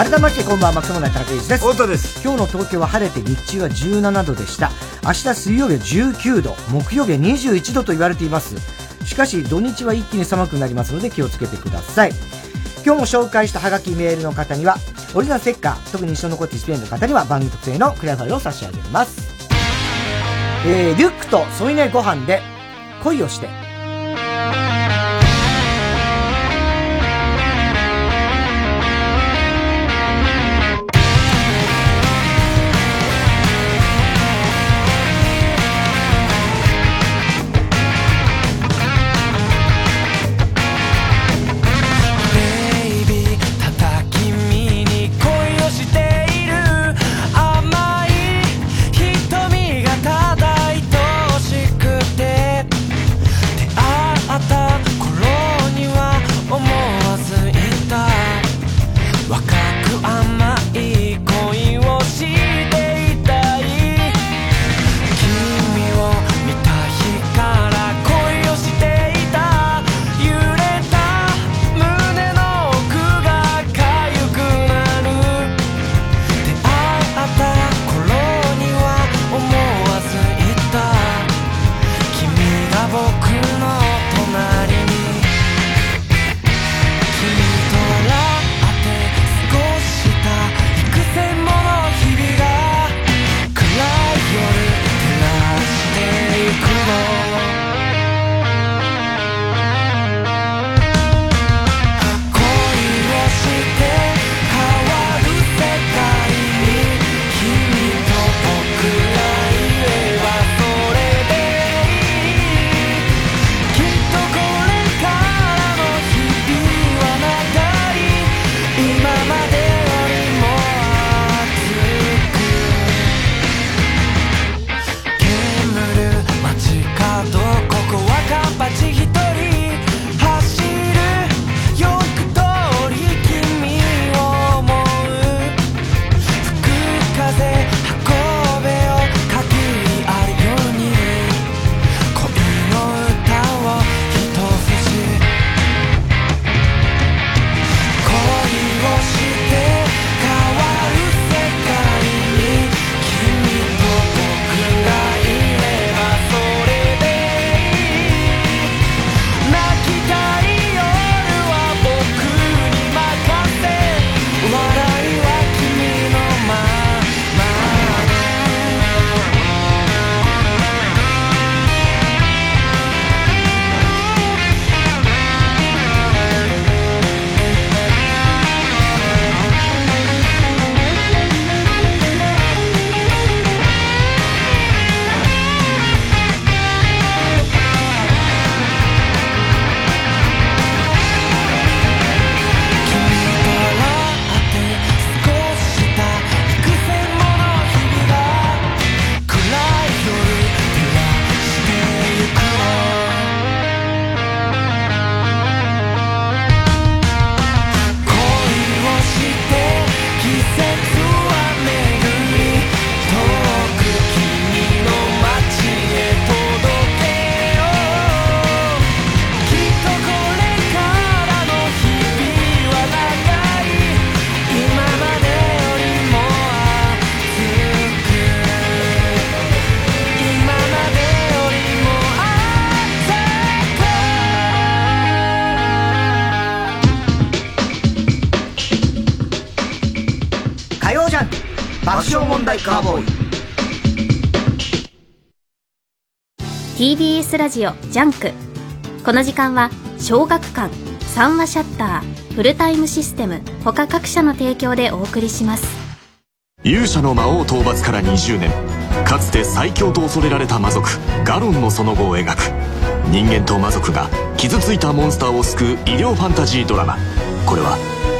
改めましてこんばんは、マクモナです。太田です。今日の東京は晴れて日中は17度でした。明日水曜日は19度、木曜日は21度と言われています。しかし土日は一気に寒くなりますので気をつけてください。今日も紹介したハガキメールの方には、オリジナルステッカー、特に一緒のコティスペインの方には番組特製のクリアファイルを差し上げます。えー、リュックと添い寝ご飯で恋をして、TBS ラジオジャンク。この時間は小学館三和シヤッターフルタイムシステム他各社の提供でお送りします。勇者の魔王討伐から20年。かつて最強と恐れられた魔族ガロンのその後を描く。人間と魔族が傷ついたモンスターを救う医療ファンタジードラマ。これは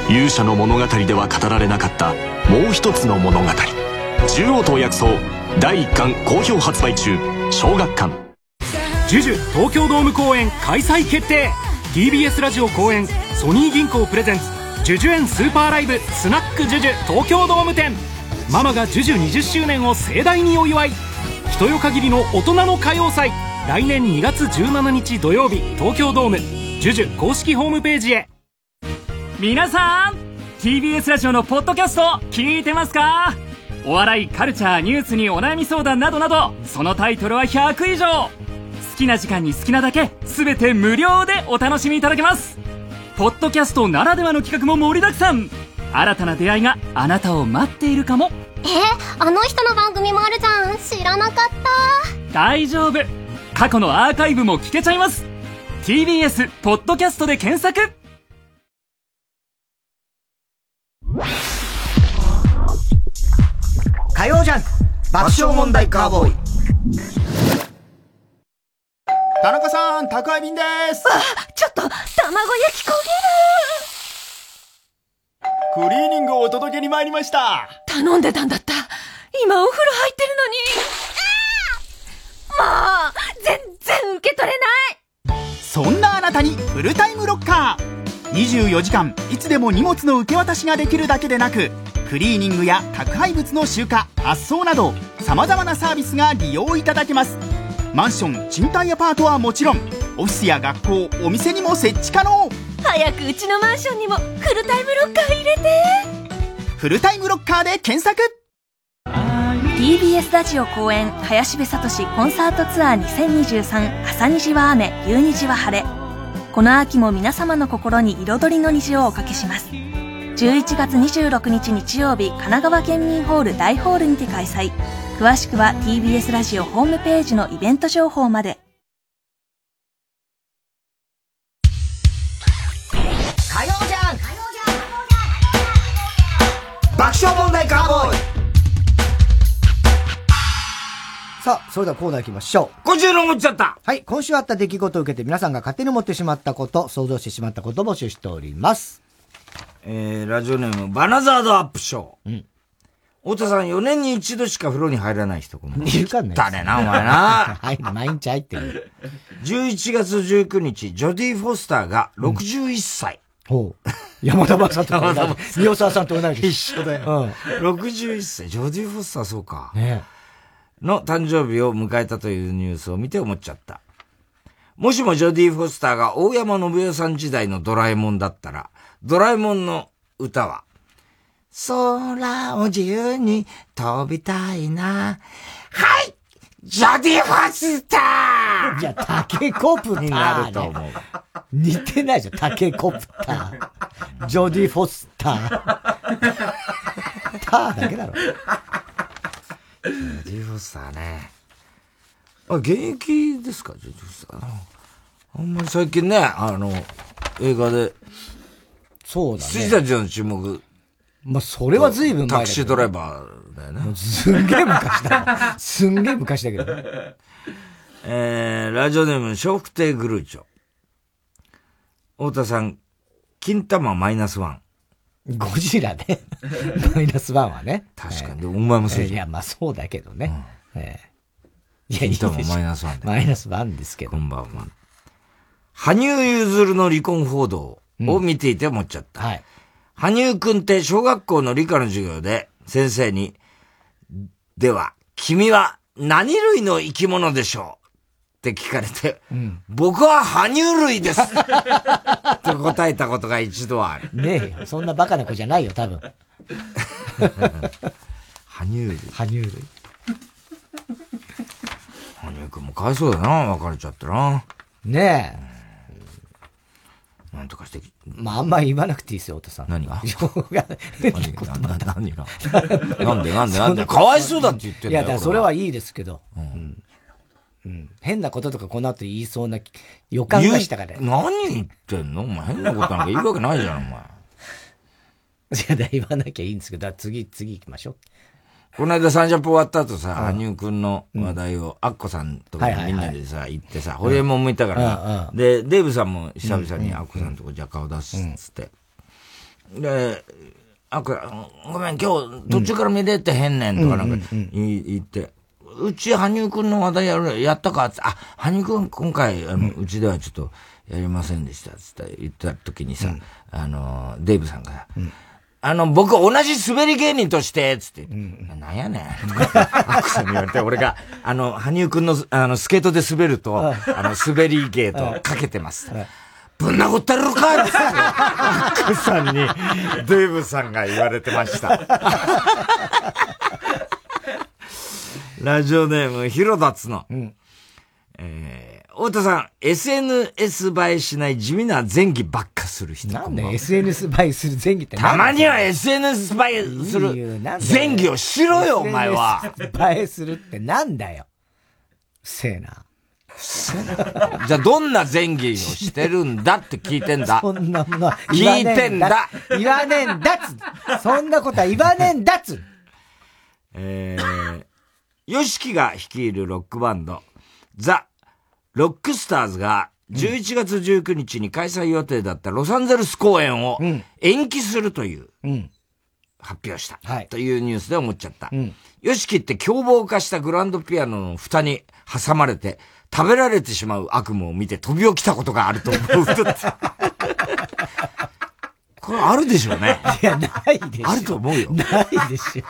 勇者の物語では語られなかったもう一つの物語。中央と薬草第1巻好評発売中。小学館。ジュジュ東京ドーム公演開催決定。TBS ラジオ公演ソニー銀行プレゼンツジュジュ園スーパーライブスナックジュジュ東京ドーム店。ママがジュジュ20周年を盛大にお祝い。人よ限りの大人の歌謡祭。来年2月17日土曜日東京ドームジュジュ公式ホームページへ。皆さん TBS ラジオのポッドキャスト聞いてますか？お笑いカルチャーニュースにお悩み相談などなどそのタイトルは100以上。きな時間に好きなだけ全て無料でお楽しみいただけます。ポッドキャストならではの企画も盛りだくさん。新たな出会いがあなたを待っているかも。えあの人の番組もあるじゃん。知らなかった。大丈夫。過去のアーカイブも聞けちゃいます。TBS ポッドキャストで検索。火曜ジャン爆笑問題カーボーイ田中さん宅配便です。あちょっと卵焼き焦げる。クリーニングをお届けに参りました。頼んでたんだった。今お風呂入ってるのに。もう全然受け取れない。そんなあなたにフルタイムロッカー。24時間いつでも荷物の受け渡しができるだけでなくクリーニングや宅配物の集荷発送などさまざまなサービスが利用いただけますマンション賃貸アパートはもちろんオフィスや学校お店にも設置可能。早くうちのマンションにもフルタイムロッカー入れて。フルタイムロッカーで検索。TBS ラジオ公演林部聡コンサートツアー2023朝虹は雨夕虹は晴れ。この秋も皆様の心に彩りの虹をおかけします11月26日日曜日神奈川県民ホール大ホールにて開催。詳しくは TBS ラジオホームページのイベント情報まで。火曜じゃん。爆笑問題カーボーイ。さあ、それではコーナー行きましょう。今週の思っちゃった。はい、今週あった出来事を受けて皆さんが勝手に思ってしまったこと、想像してしまったことを募集しております。えー、ラジオネーム、バナザードアップショー。うん。太田さん、4年に一度しか風呂に入らない人かも。いるかね。だねな、お前な。はい、毎日入ってる。11月19日、ジョディ・フォスターが61歳。うん、ほう。山田正人と同じ。宮沢さんと同じ。一緒だよ。うん。61歳。ジョディ・フォスター、そうか。ねの誕生日を迎えたというニュースを見て思っちゃった。もしもジョディ・フォスターが大山信代さん時代のドラえもんだったら、ドラえもんの歌は、空を自由に飛びたいな。はいジョディ・フォスターいや、タケコプター、になると思う。似てないじゃん、タケコプター。ジョディ・フォスター。ターだけだろ。ジョディ・フォスターね。あ、現役ですか、ジョディ・フォスター。あんまり最近ね、あの、映画で。そうだね。羊たちの注目。まあ、それは随分前タクシードライバーだよね。すんげえ昔だ。すんげえ昔だけど。えー、ラジオネーム、笑福亭グルーチョ。太田さん、金玉マイナスワン。ゴジラね。マイナスワンはね。確かに。お前もそういや、まあそうだけどね。えいや、いいでマイナスワンマイナスワンですけど。こんばんは。羽生結弦の離婚報道を見ていて思っちゃった。はい。羽生くんって小学校の理科の授業で先生に、では、君は何類の生き物でしょうって聞かれて、うん、僕は羽生類です と答えたことが一度はある。ねえそんなバカな子じゃないよ、多分。羽生類。羽生類。羽生くんもかわいそうだな、別れちゃったな。ねえ。なんとかして。まあ、あんまり言わなくていいですよ、お父さん。何が？何が？何が？なんで？なんでなんで？かわいそうだって言ってんだよ。いや、だからそれはいいですけど。うん。うん。変なこととかこの後言いそうな予感がしたから。何言ってんの？お前変なことなんか言うわけないじゃん、お前。いや、だ言わなきゃいいんですけど、次、次行きましょう。この間サンジャポ終わった後さ、羽生くんの話題を、アッコさんとかみんなでさ、行ってさ、ホリエモンもいたから、で、デーブさんも久々にアッコさんとこじゃ顔出すっつって。で、アッコごめん、今日途中から見れてへんねんとかなんか言って、うち羽生くんの話題やる、やったか？って、あ、羽生くん今回、あの、うちではちょっとやりませんでしたつって言った時にさ、あの、デーブさんが、あの、僕同じ滑り芸人として、つって、なんやねん。とか、アッコさんに言われて、俺が、あの、羽生くんの、あの、スケートで滑ると、あの、滑り芸とかけてます。ぶん殴ったるかって、アッコさんに、デーブさんが言われてました。ラジオネーム、ヒロダツの。えー、太田さん、SNS 映えしない地味な前戯ばっかする人。なんで SNS 映えする前戯ってたまには SNS 映えする前戯をしろよ、お前は。映えするってなんだよ。せえな。じゃあ、どんな前戯をしてるんだって聞いてんだ。そんなものは聞いてんだ。言わねえんだっつ。そんなことは言わねえんだっつ。えー、ヨシキが率いるロックバンド、ザ・ロックスターズが11月19日に開催予定だったロサンゼルス公演を延期するという発表したというニュースで思っちゃった。ヨシキって凶暴化したグランドピアノの蓋に挟まれて食べられてしまう悪夢を見て飛び起きたことがあると思う。これあるでしょうね。いや、ないでしょ。あると思うよ。ないでしょ。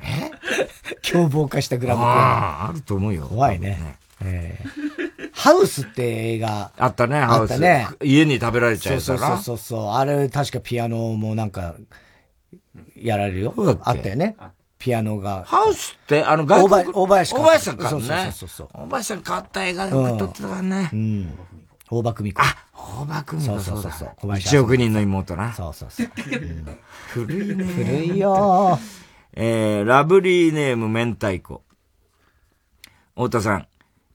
え？凶暴化したグランドピアノ。ああると思うよ。怖いね。えー、ハウスって映画。あったね、ハウス。あったね。家に食べられちゃうそうそうそうそう。あれ、確かピアノもなんか、やられるよ。あったよね。ピアノが。ハウスって、あの、外国大林大林さんかね。そうそうそうそう。大林さん変わった映画で撮ってたからね。うん。大場久美子。あ、大場久美子そうそうそう。小林。1億人の妹な。そうそうそう。古いね。古いよえー、ラブリーネーム明太子。太田さん。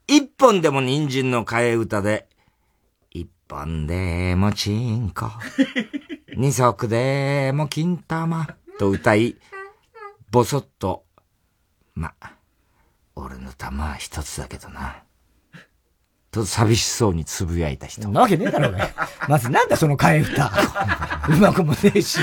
一本でも人参の替え歌で、一本でもチンコ、二足でも金玉と歌い、ぼそっと、ま、俺の玉は一つだけどな。と寂しそうにつぶやいた人。なわけねえだろうね。まずなんだその替え歌。うまくもねえし。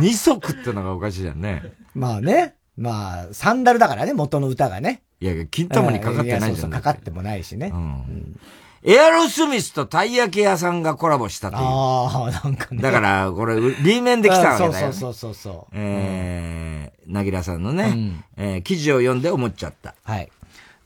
二足ってのがおかしいじゃんね。まあね。まあ、サンダルだからね、元の歌がね。いや、金玉にかかってないじゃん。そうそうかかってもないしね。うん。エアロスミスとたい焼き屋さんがコラボしたという。ああ、なんかね。だから、これ、B 面で来たわけだよ、ね。そうそうそうそう。えー、なぎらさんのね、うん、えー、記事を読んで思っちゃった。はい。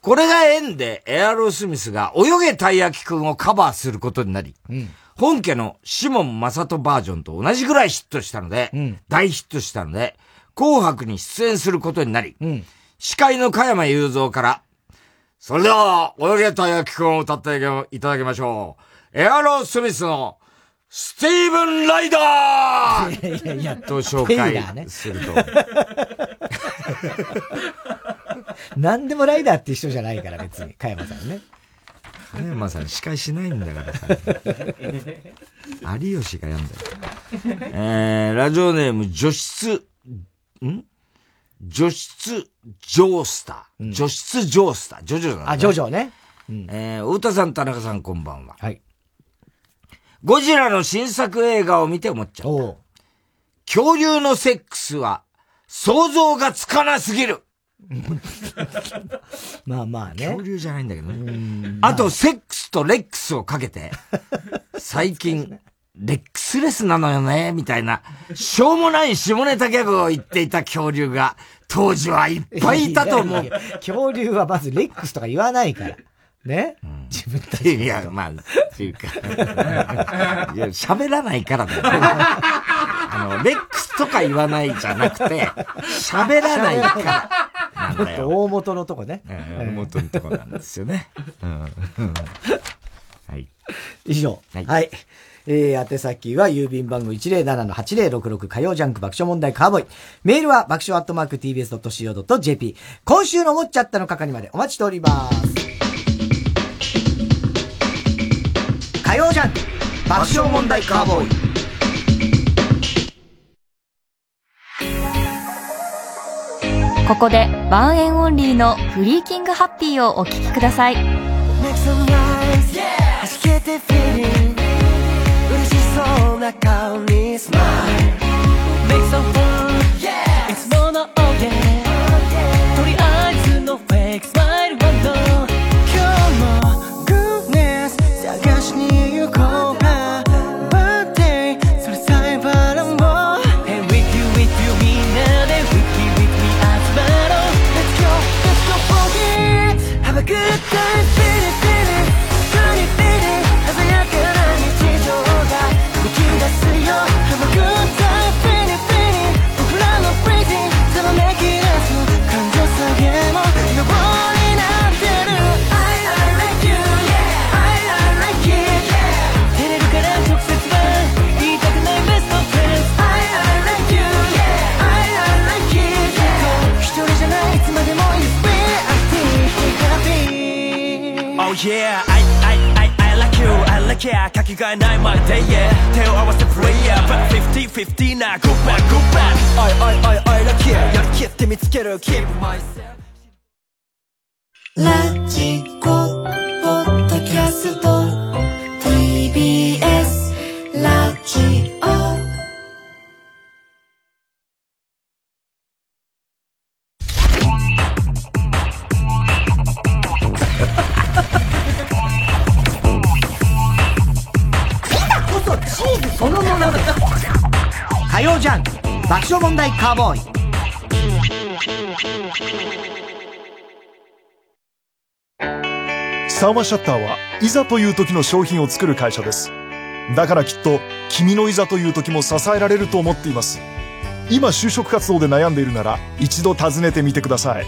これが縁で、エアロスミスが泳げたい焼きくんをカバーすることになり、うん、本家のシモン・マサトバージョンと同じぐらいヒットしたので、うん、大ヒットしたので、紅白に出演することになり、うん、司会の加山雄三から、それでは、泳げた焼きくんを歌っていただきましょう。エアロスミスの、スティーブン・ライダーいやいやと紹介すると。何でもライダーって人じゃないから、別に。加山さんね。加山さん司会しないんだからさ。有吉がやんだよ。えー、ラジオネーム、除湿、ん？除湿ジョースター。除湿ジョースター。ジョジョだね。あ、ジョジョね。うん、えー、太田さん、田中さん、こんばんは。はい。ゴジラの新作映画を見て思っちゃった。恐竜のセックスは、想像がつかなすぎる まあまあね。恐竜じゃないんだけどね。あと、セックスとレックスをかけて、最近、レックスレスなのよね、みたいな、しょうもない下ネタギャグを言っていた恐竜が、当時はいっぱいいたと思う。恐竜はまずレックスとか言わないから。ね、うん、自分たち。いや、まあ、っていうか。いや、喋らないからだよ。あの、レックスとか言わないじゃなくて、喋らないから。もっと大元のとこね。大元のとこなんですよね。うん、はい。以上。はい。はい、えー、宛先は郵便番号107-8066火曜ジャンク爆笑問題カーボーイ。メールは爆笑アットマーク tbs.co.jp。今週の思っちゃったの係までお待ちしております。火曜ジャンク爆笑問題カーボーイ。ここで ONE N' ONLY の Freaking Happy をお聴きください。そうな顔にスマイル Make some fun、yeah. いわせプレイヤー But 50-50な Good back, good back I, I, I, I like you やりきって見つける Keep myself ラジコポッドキャスト TBS 爆笑問題カーボーイ。サーマシャッターはいざという時の商品を作る会社です。だからきっと君のいざという時も支えられると思っています。今就職活動で悩んでいるなら一度訪ねてみてください。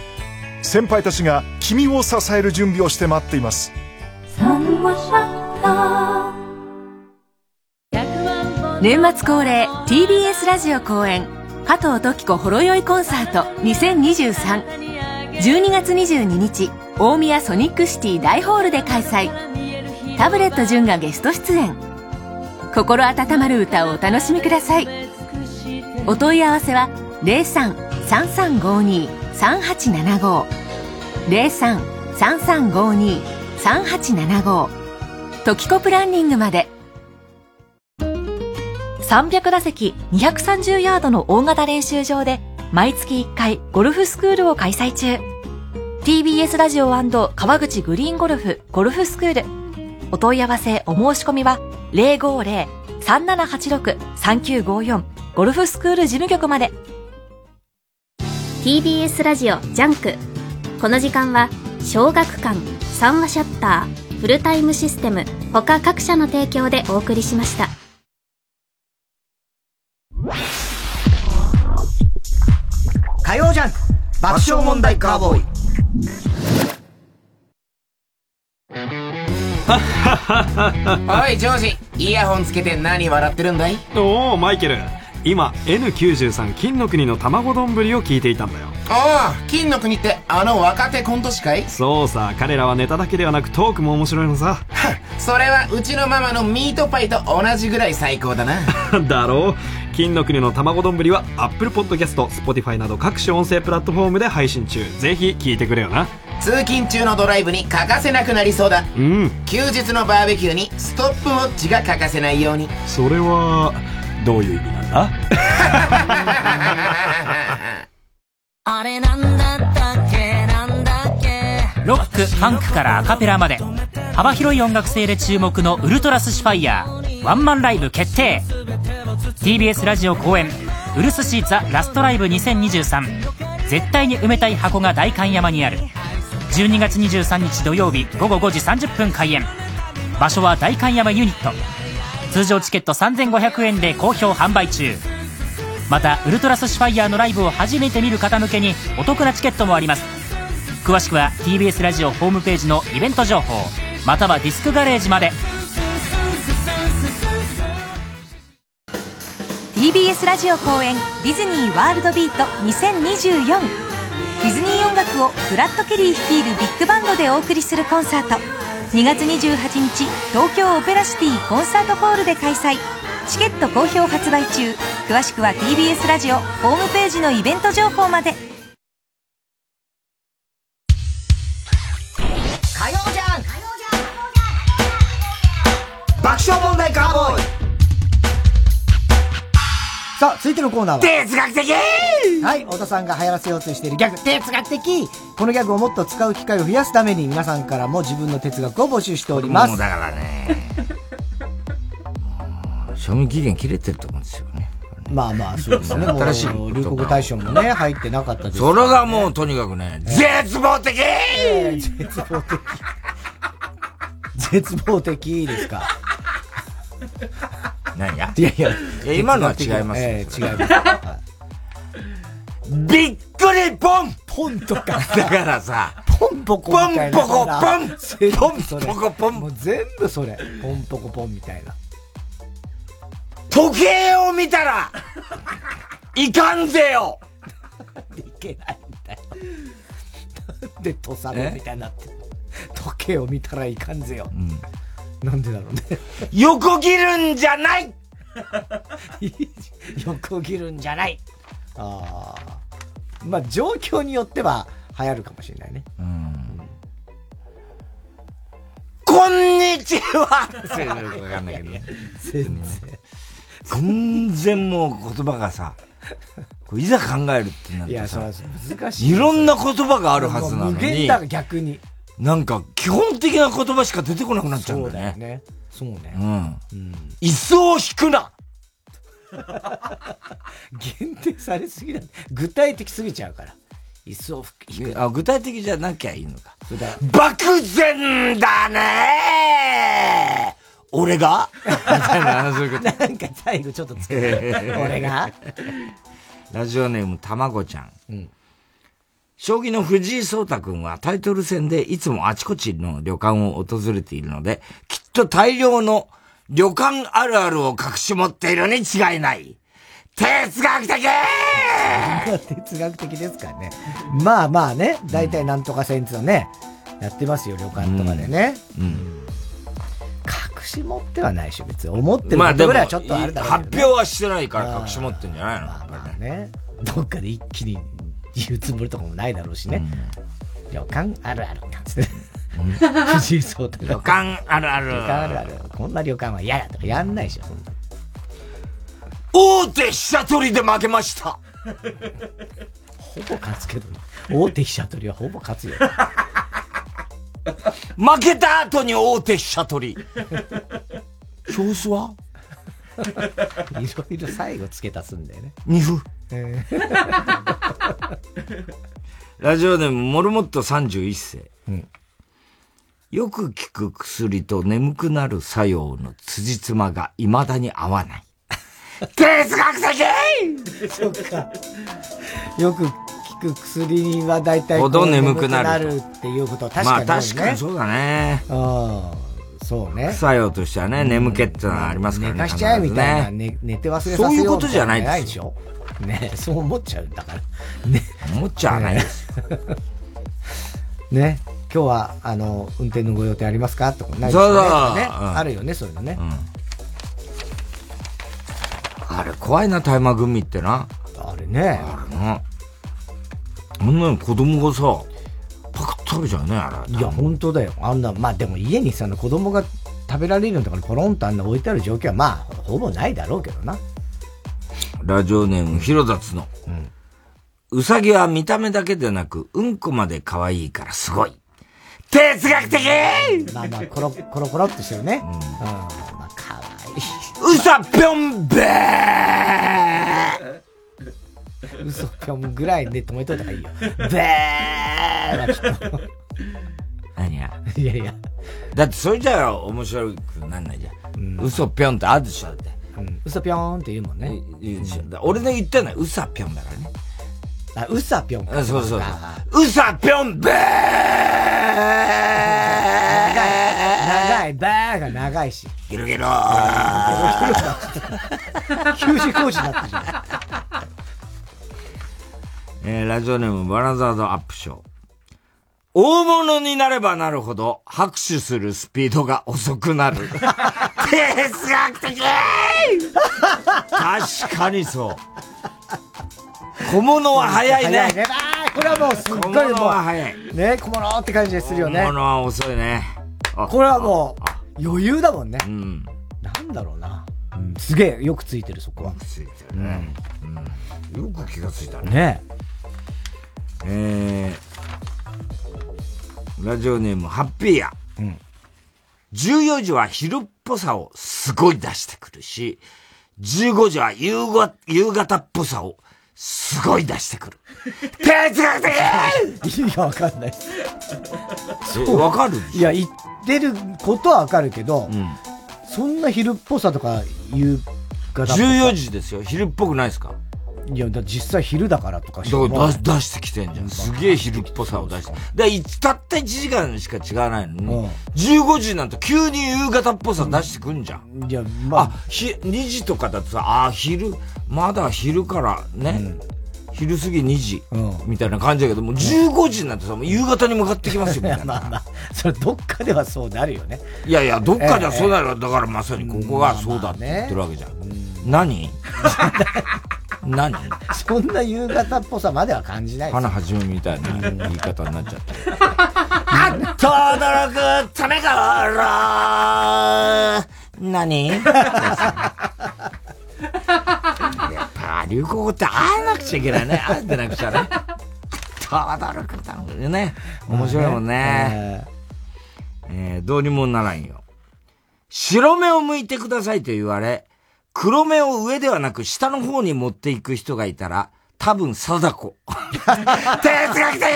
先輩たちが君を支える準備をして待っています。サーマシャッター。年末恒例 TBS ラジオ公演加藤登紀子ほろ酔いコンサート202312月22日大宮ソニックシティ大ホールで開催。タブレット純がゲスト出演。心温まる歌をお楽しみください。お問い合わせは03-3352-3875 03-3352-3875トキコプランニングまで。300打席230ヤードの大型練習場で毎月1回ゴルフスクールを開催中。TBS ラジオ川口グリーンゴルフゴルフスクール。お問い合わせお申し込みは050-3786-3954ゴルフスクール事務局まで。TBS ラジオジャンク。この時間は小学館、三話シャッター、フルタイムシステム、他各社の提供でお送りしました。火曜ジャンク爆笑問題カーボーイ。おいジョージイヤホンつけて何笑ってるんだい？おおマイケル。今 N93 金の国の卵丼ぶりを聞いていたんだよ。ああ金の国ってあの若手コント師かい？そうさ彼らはネタだけではなくトークも面白いのさ。それはうちのママのミートパイと同じぐらい最高だな。だろう金の国の卵丼は Apple Podcast、Spotify など各種音声プラットフォームで配信中。ぜひ聞いてくれよな。通勤中のドライブに欠かせなくなりそうだ。うん。休日のバーベキューにストップウォッチが欠かせないように。それはどういう意味なんだ？あれなんだったっけ？なんだっけ？ロック、ファンクからアカペラまで。幅広い音楽性で注目のウルトラスシファイヤーワンマンライブ決定。TBS ラジオ公演「ウルスシザ・ラストライブ2023」絶対に埋めたい箱が代官山にある。12月23日土曜日午後5時30分開演。場所は代官山ユニット。通常チケット3500円で好評販売中。またウルトラスシファイヤーのライブを初めて見る方向けにお得なチケットもあります。詳しくは TBS ラジオホームページのイベント情報またはディスクガレージまで。TBS ラジオ公演ディズニーワールドビート2024ディズニー音楽をブラッド・ケリー率いるビッグバンドでお送りするコンサート。2月28日東京オペラシティコンサートホールで開催。チケット好評発売中。詳しくは TBS ラジオホームページのイベント情報まで。火曜じゃん。爆笑問題カーボーイ。さあ、続いてのコーナーは。哲学的はい、太田さんが流行らせようとしているギャグ、哲学的このギャグをもっと使う機会を増やすために皆さんからも自分の哲学を募集しております。もうだからね。賞味期限切れてると思うんですよね。まあまあ、そうですね。新しい流行語大賞もね、入ってなかったですそれがもうとにかくね、絶望的絶望的。絶望的ですか。何やいやいや、今のは違いますよええ違います。はびっくりポンポンとか。だからさ、ポンポコポンみたいな。ポコポンポンポコポンもう全部それ。ポンポコポンみたいな。時計を見たら、いかんぜよいけないんだよ。なんで土佐めみたいになってる時計を見たらいかんぜよ。なんでだろうね。横切るんじゃない 横切るんじゃないああ。まあ、状況によっては流行るかもしれないね。こんにちは全然わかんないけどね。全然。全然もう言葉がさ、いざ考えるってなっていや、そされは難しい。いろんな言葉があるはずなの無限に、だが逆に。なんか基本的な言葉しか出てこなくなっちゃうんそうだね。だよね。そうね。うん。椅子を引くな 限定されすぎだ。具体的すぎちゃうから。椅子を引く。あ具体的じゃなきゃいいのか。漠然だね俺が？みたいな。なんか最後ちょっとつけて。俺が？ラジオネームたまごちゃん。うん将棋の藤井聡太くんはタイトル戦でいつもあちこちの旅館を訪れているので、きっと大量の旅館あるあるを隠し持っているに違いない。哲学的 哲学的ですからね。まあまあね、大体なんとか戦っていうのね、やってますよ、旅館とかでね。うん。隠し持ってはないし、別に思ってるぐらいはちょっとあるだろうけ発表はしてないから隠し持ってんじゃないの？まあね。どっかで一気に言うつもりとかもないだろうしね。旅館あるあるなんつって。藤井聡旅館あるある旅館あるある。こんな旅館は嫌だとかやんないでしょ、そんな大手飛車取りで負けました。ほぼ勝つけどね。大手飛車取りはほぼ勝つよ。負けた後に大手飛車取り。票数はいろいろ最後付け足すんだよね。二歩。えラジオネームモルモット31世。うんよく効く薬と眠くなる作用の辻褄が未だに合わない。哲学的 そっか。よく効く薬は大体ほど眠くなると眠くなるっていうことは確かにね。まあ確かにそうだね。ああ、そうね。作用としてはね、眠気ってのはありますからね。寝かしちゃえみたいな、寝て忘れさせよそういうことじゃないですしょ？ね そう思っちゃうんだから。ね。思っちゃわないです。ね。今日は、あの、運転のご予定ありますか？とかないですそうそうかね。うんあるよね、そういうのね。あれ怖いな、大麻グミってな。あれね。あれな。あんなの子供がさ、パクッと食べちゃうね、あれ。いや、本当だよ。あんな、まあでも家にさ、子供が食べられるのとかにポロンとあんな置いてある状況は、まあ、ほぼないだろうけどな。ラジオネーム、ヒロザツの。うさぎは見た目だけでなく、うんこまで可愛いからすごい。哲学的まあまあ、コロ、コロコロっとしてるね。うん。まあ、かわいい。うさぴょんべー嘘ぴょんぐらいで止めといた方がいいよ。べーはちょっと。何やいやいや。だってそれじゃあ面白くなんないじゃん。嘘ぴょんってあるでしょ、だって。うん。嘘ぴょんって言うもんね。言うでしょ。だ俺の言ってんのはうさぴょんだからね。あ、うさぴょんか。そうそうそう。うさぴょんべー長い、バーが長いし。ゲロゲロー 給仕工事になってるじゃん。えー、ラジオネームバラザードアップショー。大物になればなるほど拍手するスピードが遅くなる。哲学的確かにそう。小物は早いね。早いね。これはもうすっごいもう。小物は早い。ね、小物って感じでするよね。小物は遅いね。これはもう、余裕だもんね。うん。なんだろうな。うん、すげえ、よくついてる、そこは。よくついてるね。うん。よく気がついたね。ねえー、ラジオネーム、ハッピーや。うん。14時は昼っぽさをすごい出してくるし、15時は夕ご夕方っぽさをすごい出してくる。哲学的意味がわかんない。そうわかる？いや、言ってることはわかるけど、そんな昼っぽさとか夕方っぽさ。14時ですよ。昼っぽくないですか？いや、だ実際昼だからとかだから出出してきてんじゃん。すげえ昼っぽさを出して。で、いたった1時間しか違わないのに、15時なんて急に夕方っぽさ出してくんじゃん。いや、まあ、ひ、2時とかだとさ、あ、昼、まだ昼からね、昼過ぎ2時、みたいな感じだけど、もう15時になってさ、もう夕方に向かってきますよ、みたいな。まあまあ、それどっかではそうなるよね。いやいや、どっかではそうなる、だからまさにここがそうだって言ってるわけじゃん。何？何？そんな夕方っぽさまでは感じない花はじめみたいな言い方になっちゃった。驚くためから何？やっぱ流行語って会えなくちゃいけないね。会えてなくちゃね。驚くためね。面白いもんね。えー、どうにもならんよ。白目を向いてくださいと言われ、黒目を上ではなく下の方に持っていく人がいたら、多分貞子。哲学的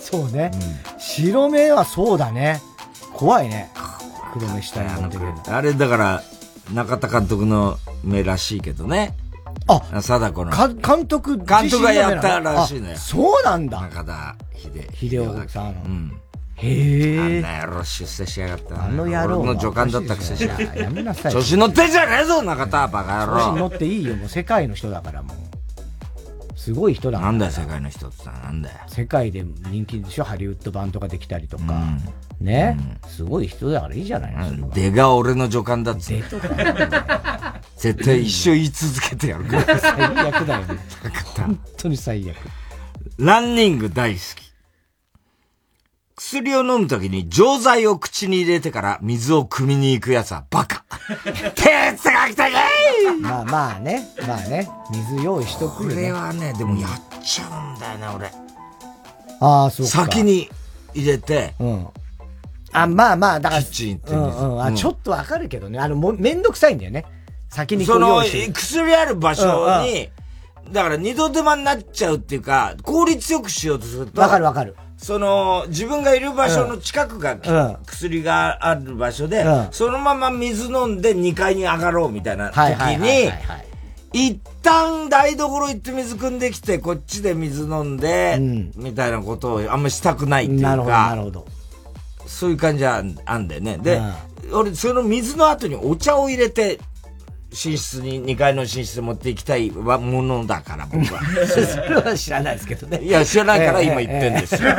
そうね、白目はそうだね。怖いね。黒目下に持ってくる。あれだから、中田監督の目らしいけどね。あ貞子の。か監督監督がやったらしいのよ。そうなんだ。中田秀。秀夫さん。うん。へえ。あんな野郎出世しやがった。あの野郎。俺の助監だったくせし。やめなさい。調子乗ってんじゃねえぞ、中田、バカ野郎。調子乗っていいよ、もう世界の人だからもう。すごい人だなんだよ、世界の人ってさ、なんだよ。世界で人気でしょ？ハリウッド版とかできたりとか。ね、すごい人だからいいじゃないの出が俺の助監だっつって。絶対一生言い続けてやるから。最悪だよね。本当に最悪。ランニング大好き。薬を飲むときに錠剤を口に入れてから水を汲みに行くやつはバカ。哲学的まあまあね、まあね、水用意しとくよね。これはね、でもやっちゃうんだよね、俺。ああ、そうか。先に入れて、うん。あ、まあまあ、だから、キッチン行ってうんうん。あ、ちょっとわかるけどね。あの、も、めんどくさいんだよね。先にこそうの。薬ある場所に、だから二度手間になっちゃうっていうか、効率よくしようとすると。わかるわかる。その、自分がいる場所の近くが、うん。薬がある場所で、うん。そのまま水飲んで2階に上がろうみたいな時にはい、一旦台所行って水汲んできて、こっちで水飲んで、みたいなことをあんましたくないっていうか、なるほど、なるほど。そういう感じはあんだよね。で、俺、その水の後にお茶を入れて、寝室に、2階の寝室に持っていきたいものだから、僕は。それは知らないですけどね。いや、知らないから今言ってんですよ。わ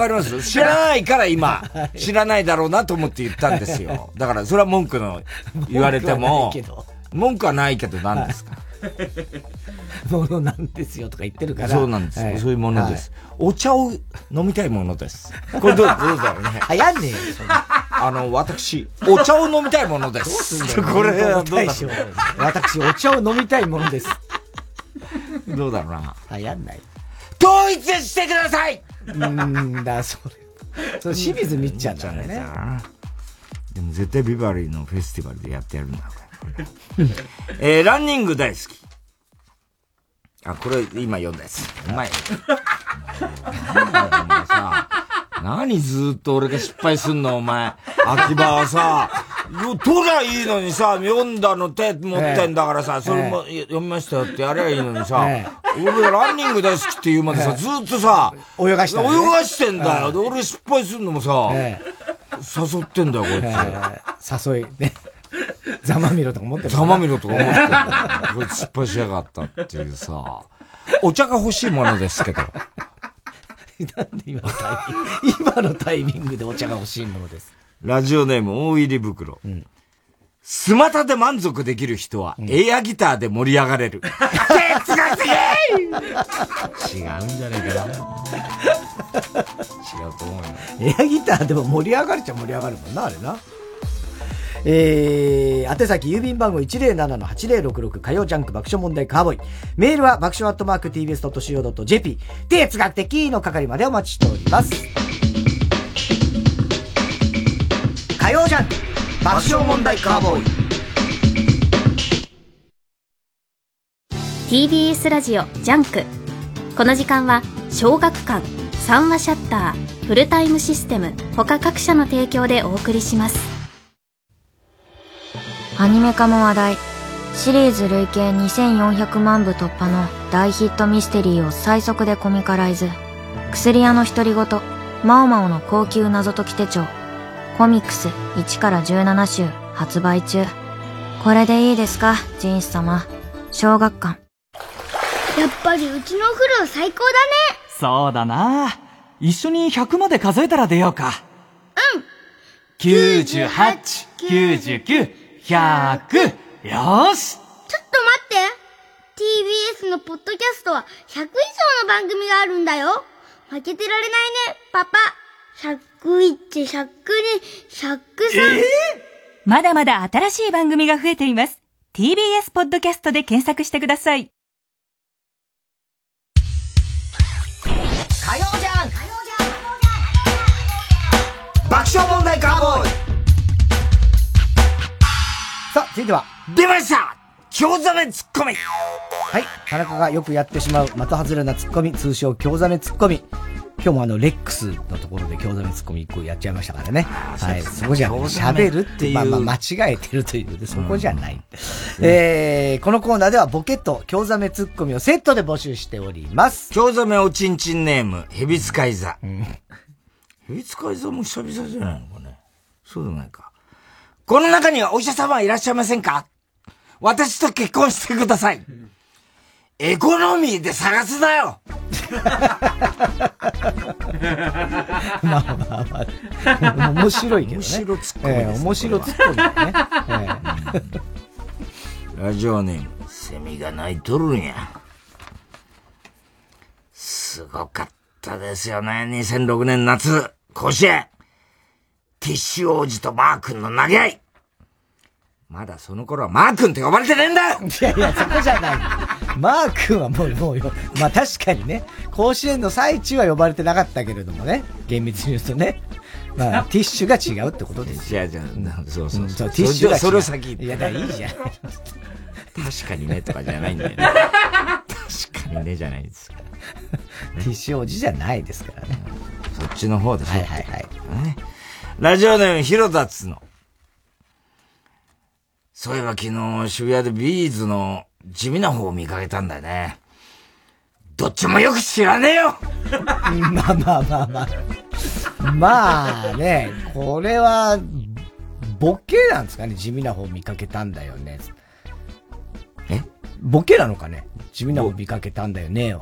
かります？知らないから今、知らないだろうなと思って言ったんですよ。だから、それは文句の言われても、文句はないけど何ですか？ものなんですよとか言ってるから。そうなんです、はいそういうものです、お茶を飲みたいものです。これどうどうだろうね。流行んねえよ、あの、私、お茶を飲みたいものです。これはどうだろう私、お茶を飲みたいものです。どうだろうな。流行んない。統一してくださいうーんだ、それ。それ清水みっちゃんだね。でも絶対ビバリーのフェスティバルでやってやるんだ。えー、ランニング大好き。あ、これ今読んだやつ。うまい。さ、何ずーっと俺が失敗すんの、お前。秋葉はさ、取りゃいいのにさ、読んだの手持ってんだからさ、それも読みましたよってやればいいのにさ、俺ランニング大好きって言うまでさ、ずっとさ、泳がして泳がしてんだよ。で、俺失敗するのもさ、誘ってんだよ、こいつ。誘い、ね。ざまみろとか思ってるざまみろとか思ってる。こいつ失敗しやがったっていうさ、お茶が欲しいものですけど。なんで今のタイミング、今のタイミングでお茶が欲しいものです。ラジオネーム大入り袋。うん。スマタで満足できる人は、エアギターで盛り上がれる。哲学的違うんじゃねえかな。違うと思うよ。エアギターでも盛り上がるっちゃ盛り上がるもんな、あれな。えー、宛先郵便番号107-8066火曜ジャンク爆笑問題カーボーイ。メールは爆笑アットマーク tbs.co.jp 哲学的の係までお待ちしております。火曜ジャンク爆笑問題カーボーイ。TBS ラジオジャンク。この時間は小学館、三和シャッター、フルタイムシステム、他各社の提供でお送りします。アニメ化も話題。シリーズ累計2400万部突破の大ヒットミステリーを最速でコミカライズ。薬屋の独り言、マオマオの後宮謎解き手帳。コミックス1から17週発売中。これでいいですか、ジンス様。小学館。やっぱりうちのお風呂最高だね。そうだな。一緒に100まで数えたら出ようか。うん。98、99、100。よしちょっと待って !TBS のポッドキャストは100以上の番組があるんだよ負けてられないね、パパ !101、102、103。まだまだ新しい番組が増えています。TBS ポッドキャストで検索してください。火曜じゃん爆笑問題カーボーイさあ、続いては。出ました京ザメツッコミはい。田中がよくやってしまう的外れなツッコミ、通称京ザメツッコミ。今日もあの、レックスのところで京ザメツッコミ一個やっちゃいましたからね。はい。そこじゃ、喋るって、まあまあ間違えてるというで、そこじゃない。えー、このコーナーではボケと京ザメツッコミをセットで募集しております。京ザメおちんちんネーム、ヘビ使い座。ヘビ使い座も久々じゃないのかね。そうでもないか。この中にはお医者様はいらっしゃいませんか？私と結婚してください。エコノミーで探すなよまあまあまあ、面白いけどね。面白ツッコミえですー面白ツッコミだね。えラジオネーム、セミが鳴いとるんや。すごかったですよね、2006年夏、甲子園。ティッシュ王子とマー君の投げ合い。まだその頃はマー君って呼ばれてねえんだよいやいや、そこじゃない。マー君はもう、もうよ、まあ確かにね、甲子園の最中は呼ばれてなかったけれどもね、厳密に言うとね。まあ、ティッシュが違うってことですよ。違う違う。そうそうそう。ティッシュが違うそれを先いや、だからいいじゃん。確かにねとかじゃないんだよね。確かにねじゃないですから。ティッシュ王子じゃないですからね。そっちの方でしょ。はいはいはい。ねラジオネーム、ヒロダツの。そういえば昨日渋谷でビーズの地味な方を見かけたんだよね。どっちもよく知らねえよまあまあまあまあ。まあね、これは、ボケなんですかね地味な方見かけたんだよね。え？ボケなのかね地味な方見かけたんだよね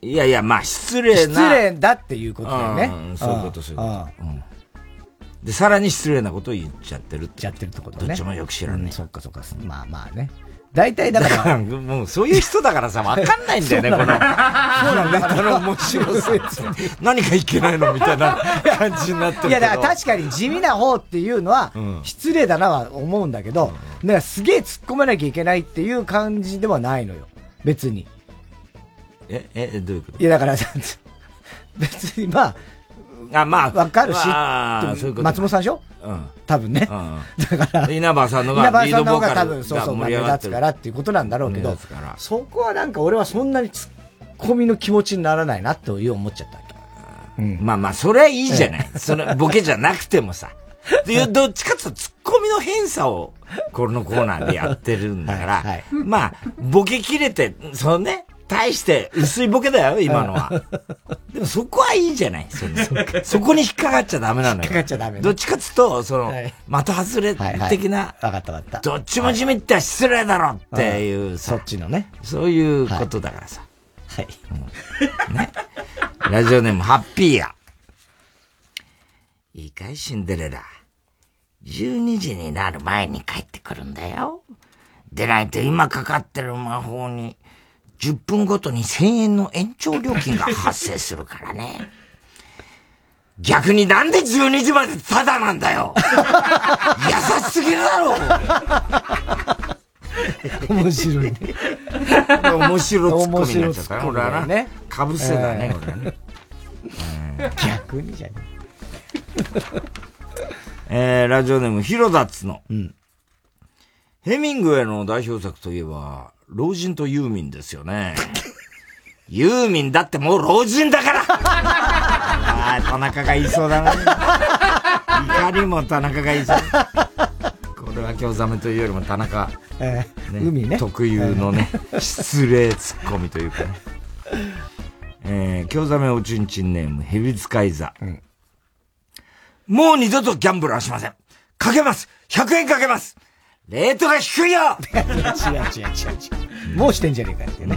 いやいや、まあ失礼な。失礼だっていうことだよねうん。そういうこと、そういうこと。うんで、さらに失礼なことを言っちゃってるって。ちゃってるってことね。どっちもよく知らねえ。そっかそっか。まあまあね。大体だから。もうそういう人だからさ、わかんないんだよね、この。そうなんだ。この面白さ。何がいけないのみたいな感じになってるいや、だから確かに地味な方っていうのは、失礼だなは思うんだけど、だからすげえ突っ込まなきゃいけないっていう感じではないのよ。別に。え、え、どういうこと？いや、だから、別にまあ、あ、まあ。わかるし、松本さんでしょ？うん。多分ね。だから、稲葉さんのが稲葉さんの方が多分そうそう、が目立つからっていうことなんだろうけどそこはなんか俺はそんなに突っ込みの気持ちにならないなという思っちゃったわけ。まあまあ、それはいいじゃない。それ、ボケじゃなくてもさ。で、どっちかっていうと突っコミの偏差を、このコーナーでやってるんだから、まあ、ボケ切れて、そのね、大して薄いボケだよ、今のは。でもそこはいいじゃない、そのそこに引っかかっちゃダメなのよ。引っかかっちゃダメねどっちかっつうと、その、的外れ的な、わかったわかった。どっちも地味って失礼だろっていうさ、そっちのね。そういうことだからさ。はい。ね。ラジオネーム、ハッピーや。いいかい、シンデレラ。12時になる前に帰ってくるんだよ。でないと今かかってる魔法に、10分ごとに1000円の延長料金が発生するからね。逆になんで12時までタダなんだよ優しすぎるだろ面白いね。面白ツッコミになっちゃったね、俺はな。ね。かぶせだね、ね。逆にじゃね えー、ラジオネーム、ヒロダッツの。ヘミングウェイの代表作といえば、老人とユーミンですよね。ユーミンだってもう老人だからああ、田中が言いそうだな。いかにも田中が言いそう。これは京ザメというよりも田中、えー海ね特有のね、失礼ツッコミというかね。えー、京ザメおちんちんネーム、ヘビ使い座。もう二度とギャンブルはしません。かけます !100 円かけますレートが低いよ 違う違う違う違う。もうしてんじゃねえかってね。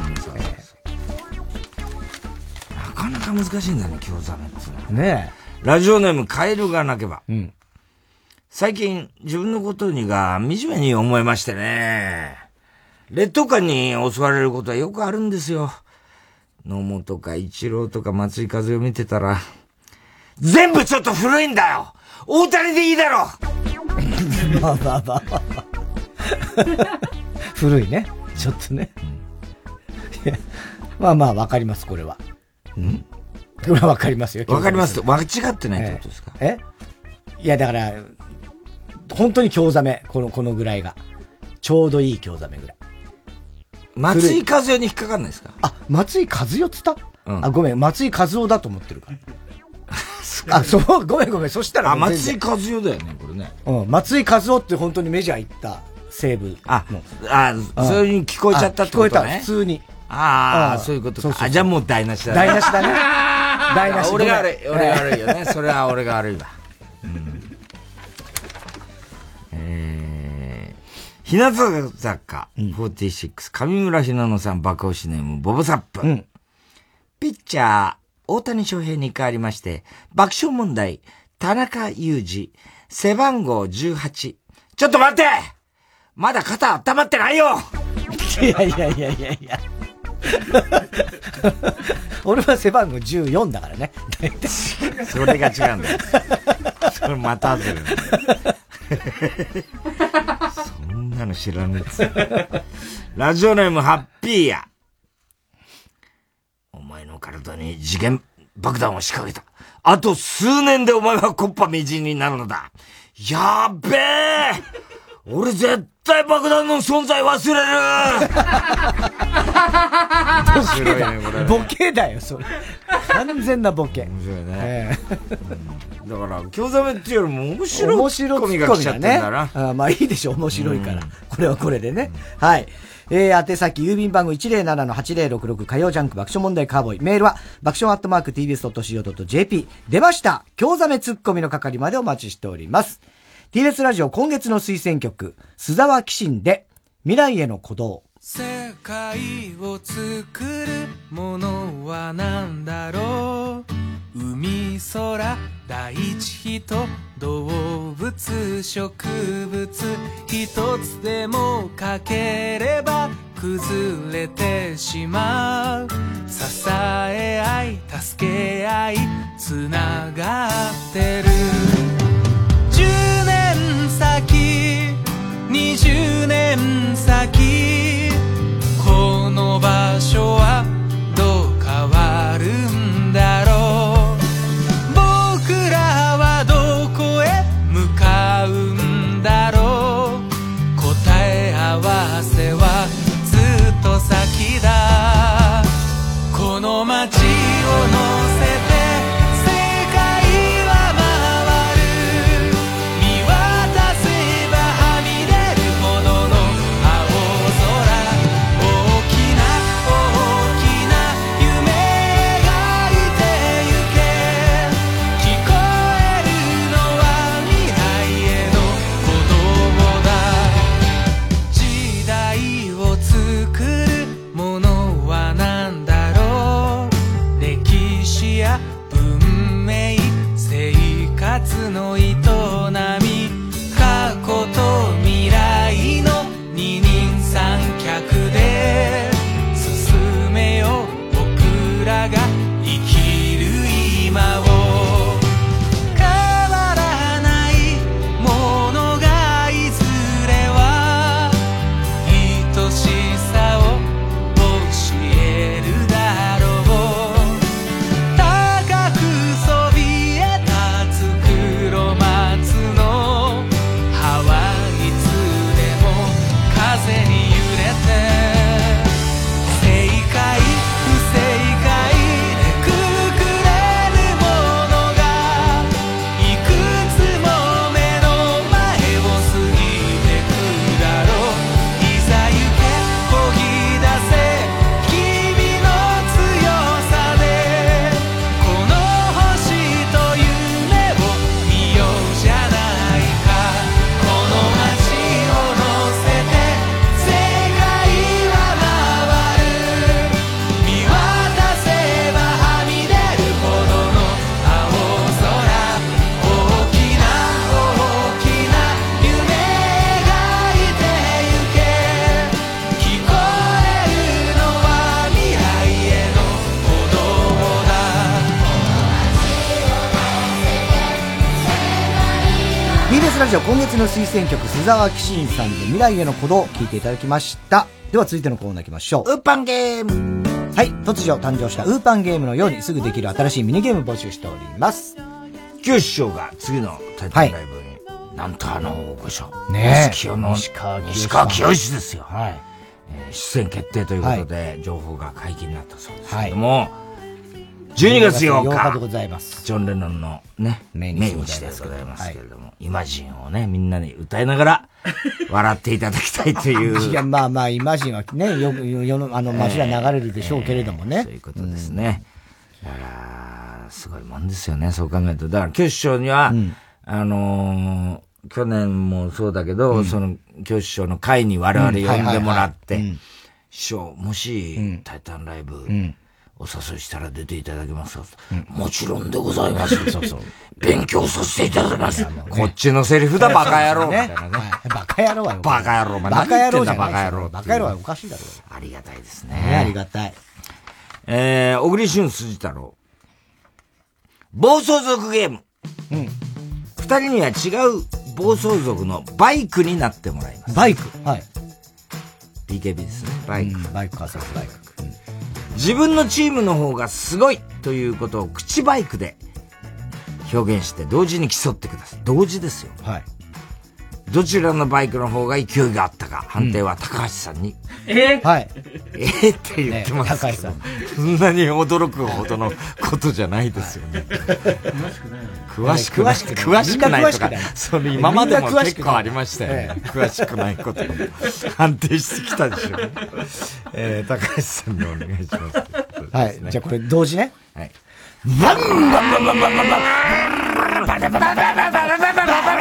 なかなか難しいんだね、京ザメってのは。ねラジオネーム、カエルが鳴けば。最近、自分のことにが惨めに思いましてね。劣等感に襲われることはよくあるんですよ。野茂とか一郎とか松井風を見てたら、全部ちょっと古いんだよ大谷でいいだろまあまあまあまあ。古いね。ちょっとね。まあまあ、わかります、これは。うん？これはわかりますよ。わかります間違ってないってことですか？ええいや、だから、本当に京ザメ。この、このぐらいが。ちょうどいい京ザメぐらい。松井風代に引っかかんないですか？あ、松井和代っつった、うんあ、ごめん、松井和夫だと思ってるから。あ、そう、ごめんごめん。そしたらあ、松井和代だよね、これね。うん、松井和夫って本当にメジャー行った西武あの。あ、そういう風に聞こえちゃったってことね。あ聞こえた、普通に。ああ、あそういうことそうそうじゃあもう台無しだね。台無しだね 台無し俺が悪い、俺が悪いよね。それは俺が悪いわ。うんえー、日向坂46、上村ひなのさん爆押しネーム、ボブサップ。ピッチャー、大谷翔平に変わりまして、爆笑問題、田中裕二、背番号18。ちょっと待ってまだ肩温まってないよいやいやいやいやいや。俺は背番号14だからね。それが違うんだよ。それまたずる。そんなの知らねえラジオネームハッピーや。お前の体に次元爆弾を仕掛けた。あと数年でお前はコッパみじんになるのだ。やっべえ俺絶対爆弾の存在忘れるねこれねボケだよ、それ。完全なボケ。面白いね。えだから、京ザメっていうよりも面白い面白コミが来ちゃってんだな。あまあいいでしょ、面白いから。これはこれでね。はい。えー、宛先、郵便番号107-8066火曜ジャンク爆笑問題カーボーイ。メールは、爆笑アットマーク tbs.co.jp。出ました京ザメツッコミの係までお待ちしております。TBS ラジオ今月の推薦曲、須沢紀信で、未来への鼓動。世界を作るものは何だろう？海空大地人動物植物一つでも欠ければ崩れてしまう。支え合い助け合いつながってる。先。20年先。さんで未来への鼓動を聞いていただきました。では続いてのコーナー行きましょう。ウーパンゲームはい、突如誕生したウーパンゲームのようにすぐできる新しいミニゲーム募集しております。九師匠が次のタイトルライブに、なんとあの、大御所。ねえ西清の西川きよし西川きよしですよ。はい。えー出演決定ということで、情報が解禁になったそうですけども、12月8日。8日でございます。ジョン・レノンのね、命命日で日でございますけれども、イマジンをね、みんなに歌いながら、笑っていただきたいという。いや、まあまあ、イマジンはね、よく、世の、あの、街は流れるでしょうけれどもね。そういうことですね。だから、すごいもんですよね、そう考えると。だから、教師匠には、あのー去年もそうだけど、その、教師匠の会に我々呼んでもらって、師匠、もし、タイタンライブ、お誘いしたら出ていただけますか、もちろんでございます。そうそう。勉強させていただきます。こっちのセリフだ、バカ野郎ね。バカ野郎はよバカ野郎、バカ野郎じゃバカ野郎。バカ野郎はおかしいだろ。ありがたいですねね。ありがたい。えー、小栗旬辻太郎。暴走族ゲーム。うん。二人には違う暴走族のバイクになってもらいます。バイク？はい。BKB ですね。バイク。バイクか、そうバイク。自分のチームの方がすごいということを口バイクで表現して同時に競ってください。同時ですよ。はい。どちらのバイクの方が勢いがあったか、判定は高橋さんに。え？はい。え？ー って言ってますけど、ね高橋さんそんなに驚くほどのことじゃないですよね。詳しくない。詳しくないとか、それ今までも結構ありましたよね。詳しくないことを判定してきたでしょ。えー、高橋さんにお願いします。はい。じゃあこれ同時ね。はい。それは犬だろそれは犬だろババババババババそれはお前がやってんの犬だろ犬だろババババババババババ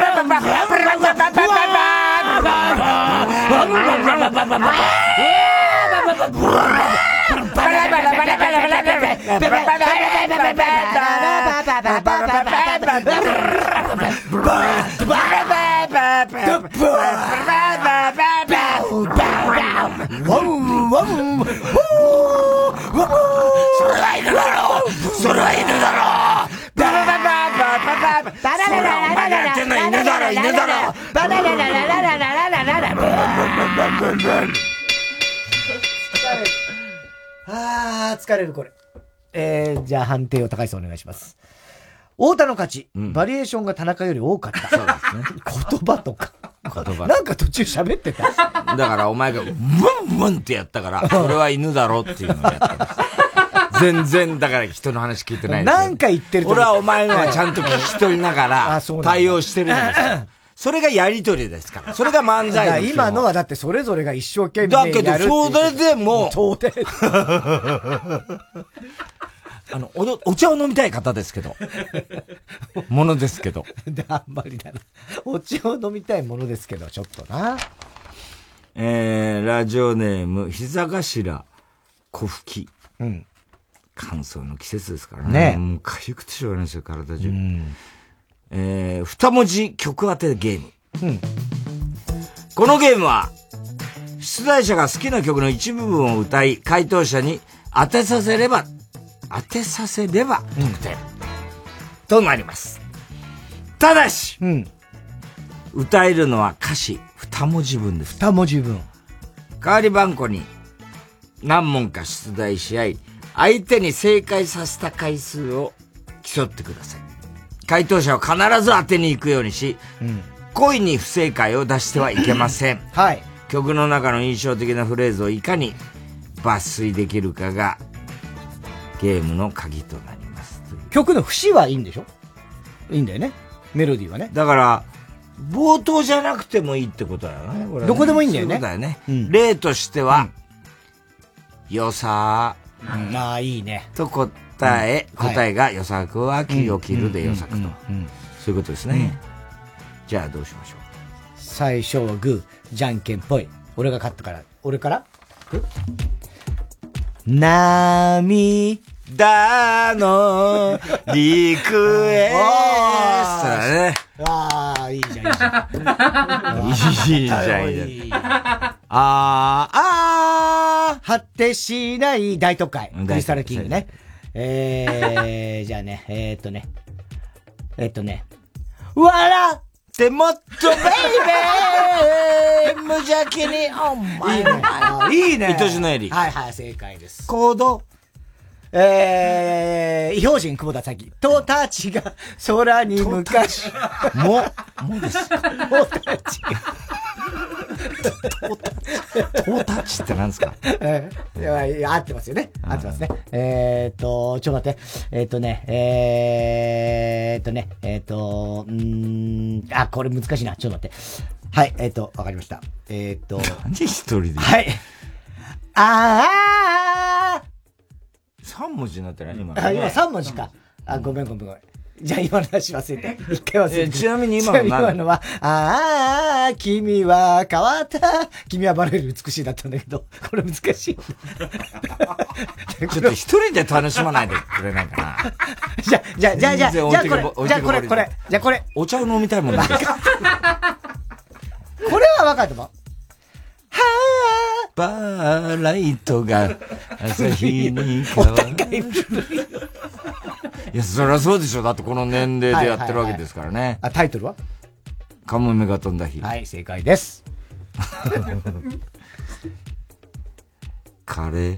Selain itu, selain dulu. あー、疲れる、これ。えー、じゃあ判定を高橋さんお願いします。太田の勝ち。バリエーションが田中より多かった。そうですね。言葉とか。言葉なんか途中喋ってた。だからお前が、ブンブンってやったから、それは犬だろっていうのをやったんです。全然、だから人の話聞いてないんですんか言ってると俺はお前のはちゃんと聞き取りながら、対応してるんですよ。それがやりとりですから。それが漫才だですよ今のはだってそれぞれが一生懸命だけどやるっていうそれでも当然。あの、おどお茶を飲みたい方ですけど。ものですけど。であんまりだな。お茶を飲みたいものですけど、ちょっとな。えー、ラジオネーム、膝頭、小吹き。うん。乾燥の季節ですからね。ねもうかゆくてしょうがないですよ、体中。えー、二文字曲当てゲーム。うん。このゲームは、出題者が好きな曲の一部分を歌い、回答者に当てさせれば、当てさせれば得点、となります。ただし、歌えるのは歌詞二文字分です。二文字分。代わり番号に何問か出題し合い、相手に正解させた回数を競ってください。回答者は必ず当てに行くようにし、故意に不正解を出してはいけません。はい。曲の中の印象的なフレーズをいかに抜粋できるかがゲームの鍵となります。曲の節はいいんでしょ？いいんだよね。メロディーはね。だから、冒頭じゃなくてもいいってことだよね。これねどこでもいいんだよねそうだよね。例としては、よさうん、ああ、いいね。と答え、答えが予作は木を切るで予作と。うんそういうことですね。じゃあどうしましょう。最初はグー、じゃんけんぽい。俺が勝ったから。俺から？涙のリクエストだね。ああ、いいじゃん、いいじゃん。いいじゃん、いいじゃん。あー、あー、果てしない大都会。うんクリスタルキングね。えー、じゃあね、えーっとね。えーっとね。笑っってもっとベイベー無邪気にお前いいね。あいいね。愛しのエリ。はいはい、正解です。コード。えー、異表人久保田咲。とたちが空に向かし。も、もです。とたち。トータッチって何ですか？えーいやいや合ってますよね。合ってますね。えーっと、ちょっと待って。えーっとね、えーっとね、えーっと、うーん、あ、これ難しいな。ちょっと待って。はい、えーっと、わかりました。えーっと。何一人で？はい。あ3文字になってない？今ーあ、今3文字か。あ、ごめんごめんごめん。じゃあ今の話忘れて。一回忘れて。えちなみに今の今のは、あー、君は変わった。君はバレる美しいだったんだけど、これ難しい。ちょっと一人で楽しまないでくれないかな。じゃ、じゃ、じゃ、じゃ、じゃ、これ、じゃ、これ、これ、じゃ、これ。お茶を飲みたいもんね。これは分かると思う。バーライトが朝日に変わる。いや、そりゃそうでしょ。だってこの年齢でやってるわけですからね。あ、タイトルは？カモメが飛んだ日。はい、正解です。カレー。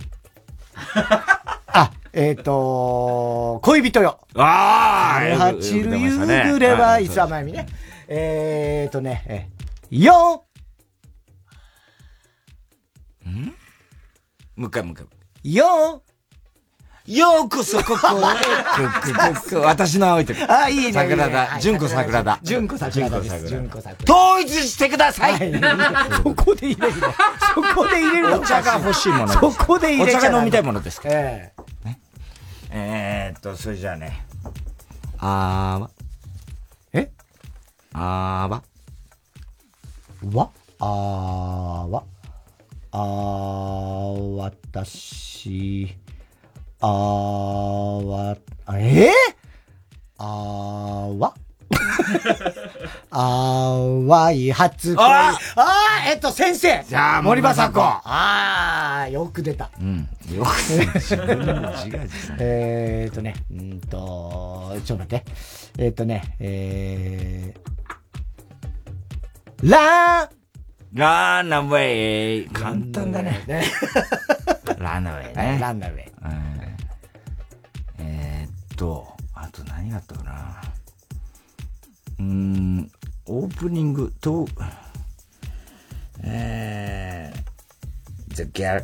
あ、えっ、ー、と、恋人よ。あーはちる夕暮れは、はいいつはまゆみね。えっ、ー、とね、え、よもう一回もう一回。よようこそここへ。私の青い鳥。あ、いいね。桜田。純子桜田。純子桜田です。純純子桜田。統一してくださいそこで入れるの。そこで入れるの。お茶が欲しいもの。そこで入れちゃお茶が飲みたいものですか？ら。ええーっと、それじゃあね。あーわ。え？あーわ。わ？あーわ。あー、私、あーわ、あえー、あーわ？あーわい初恋。ああーえっと、先生じゃあ森森昌子。あー、よく出た。うん。よく自分の自画自賛。えーっとね、うーんと、ちょっと待って。えーっとね、えー、ラーランナウェイ。簡単だね。ねランナウェイはいね。ランナウェイ。うんえーっと、あと何があったかな。うーん、オープニングと、えー、The Gar、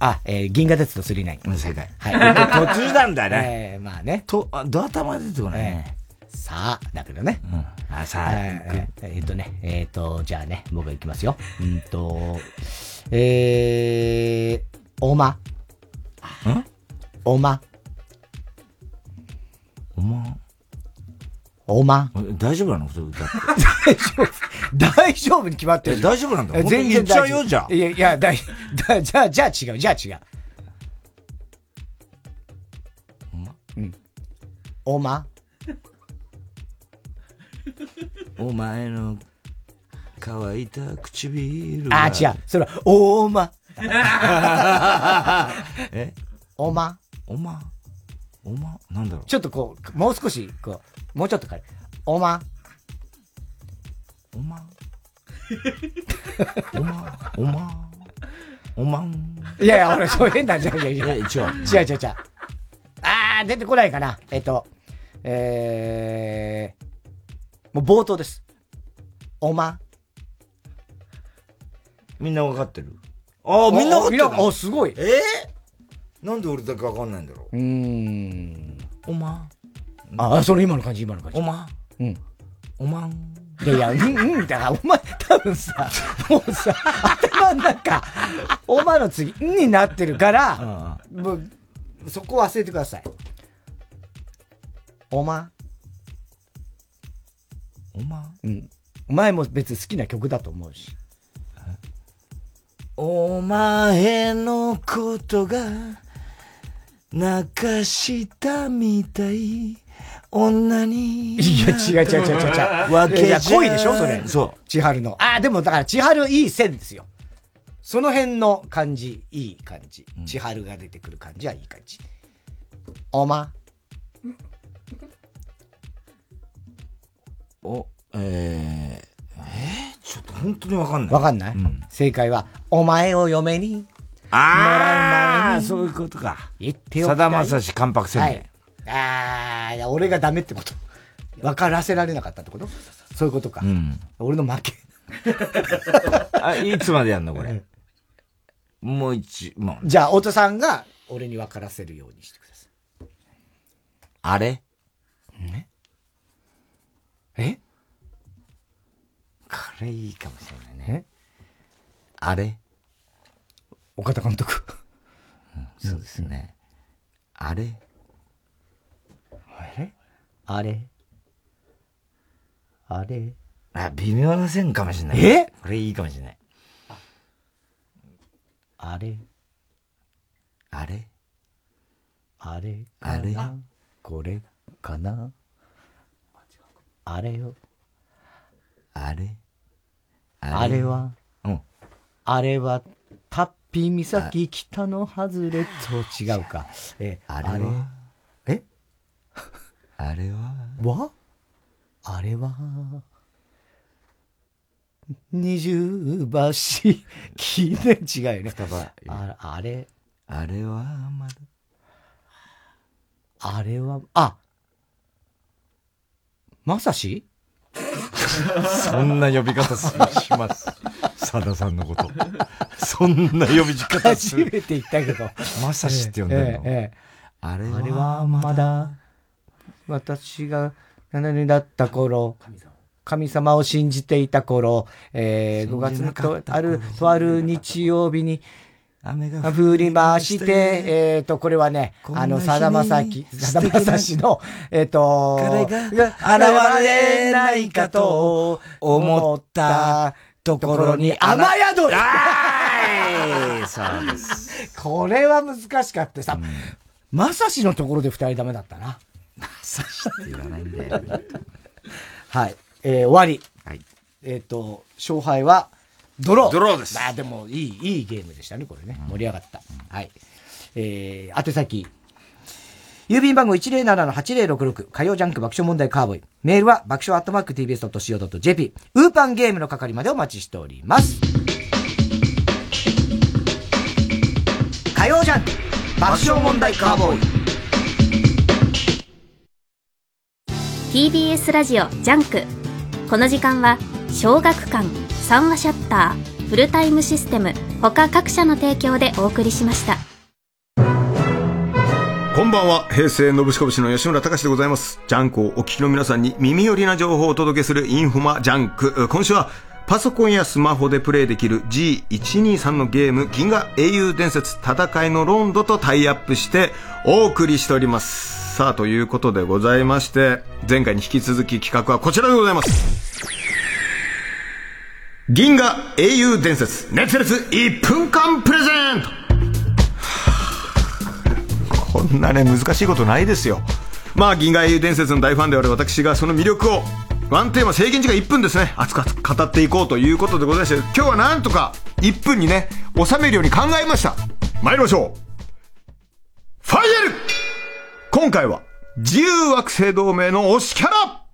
あ、えー、銀河鉄道39。うん正解。はい。途中なんだよね。えー、まあね。と、あ、ドア玉出てこないね。さあ、だけどね。うん。あ、さあ、えーえーっとね、えーっと、じゃあね、僕が行きますよ。うんと、えー、おま。ん？おま。おま？おま。大丈夫なの？大丈夫。大丈夫に決まってるえ大丈夫なんだ？え全然本当に言っちゃうよじゃあいや、いや、だい、だ、じゃあ、じゃあ違う、じゃあ違う。うん。おま。お前の乾いた唇があ、違う。それは、おま。え？おま。おま？おま？なんだろうちょっとこう、もう少し、こう、もうちょっと軽い。おま。おま？おま？おま？おまん？いやいや、俺、そう変なんじゃん。いやいや、え違う違う違う違う。あー、出てこないかな。えっと、えー、もう冒頭です。おま？みんなわかってる？ああ、みんなわかってるみんなあ、すごい。ええなんで俺だけわかんないんだろう？ーん。おま？あ、それ今の感じ、今の感じ。おま？うん。おまん。いやいや、うん、うん、だから、お前、多分さ、もうさ、頭の中、おまの次、んになってるから、もう、そこ忘れてください。おま？おま？うん。お前も別に好きな曲だと思うし。お前のことが泣かしたみたい女にいや、違う違う違う違う違う。わけじゃいや、恋でしょそれ。そう。千春の。あ、でもだから千春いい線ですよ。その辺の感じ、いい感じ。千春が出てくる感じはいい感じ。おま？お、えー、えー、ちょっと本当にわかんない。わかんない、正解は、お前を嫁に、ああ、そういうことか。言ってよ。さだまさし関白宣言。はい。ああ、俺がダメってこと。分からせられなかったってこと？そういうことか。うん。俺の負け。あ、いつまでやんのこれ？もう一、もう。じゃあ、太田さんが俺に分からせるようにしてください。あれ？ねえ？これいいかもしれないね。あれ？岡田監督。うん、そうですね。あれ？あれ？あれ？あれ？あ、微妙な線かもしれない。え？これいいかもしれない。あれ？あれ？あれあれ？これかな？あれよ。あれ？あれ？は、うん。あれは、タッピー岬北の外れと違うか。え、あれは？え？あれは？わ？あれは、二重橋、記念。違うよね。ああれ、あれは？まだ。あれは、あまさし？そんな呼び方します。さださんのこと。そんな呼び方する。初めて言ったけど。まさしって呼んでんの、ええええあれはあれはまだ、私が7年だった頃、神様を信じていた頃、えー、5月のとある、とある日曜日に、雨が降りまして、えっ、と、これはね、あの、さだまさき、さだまさしの、えっ、と、彼が現れないかと思ったところに雨宿りはいそうです。これは難しかったさ、まさしのところで二人ダメだったな。まさしって言わないんだよ。はい。えー終わり。はい。えっ、と、勝敗は、ドロー。ドローですまあでも、いい、いいゲームでしたね、これね。盛り上がった。はい。えー、宛先。郵便番号107-8066火曜ジャンク爆笑問題カーボーイ。メールは爆笑アットマーク tbs.co.jp。ウーパンゲームの係までお待ちしております。火曜ジャンク爆笑問題カーボーイ。TBS ラジオジャンクこの時間は小学館三和シャッターフルタイムシステム他各社の提供でお送りしましたこんばんは、平成ノブシコブシの吉村隆でございます。ジャンクをお聞きの皆さんに耳寄りな情報をお届けするインフォマジャンク。今週は、パソコンやスマホでプレイできる G123 のゲーム、銀河英雄伝説戦いのロンドとタイアップしてお送りしております。さあ、ということでございまして、前回に引き続き企画はこちらでございます。銀河英雄伝説熱烈1分間プレゼントこんなね、難しいことないですよ。まあ、銀河英雄伝説の大ファンである私がその魅力を、ワンテーマ制限時間1分ですね、熱く熱く語っていこうということでございまして、今日はなんとか1分にね、収めるように考えました。参りましょう。ファイナル今回は、自由惑星同盟の推しキャラ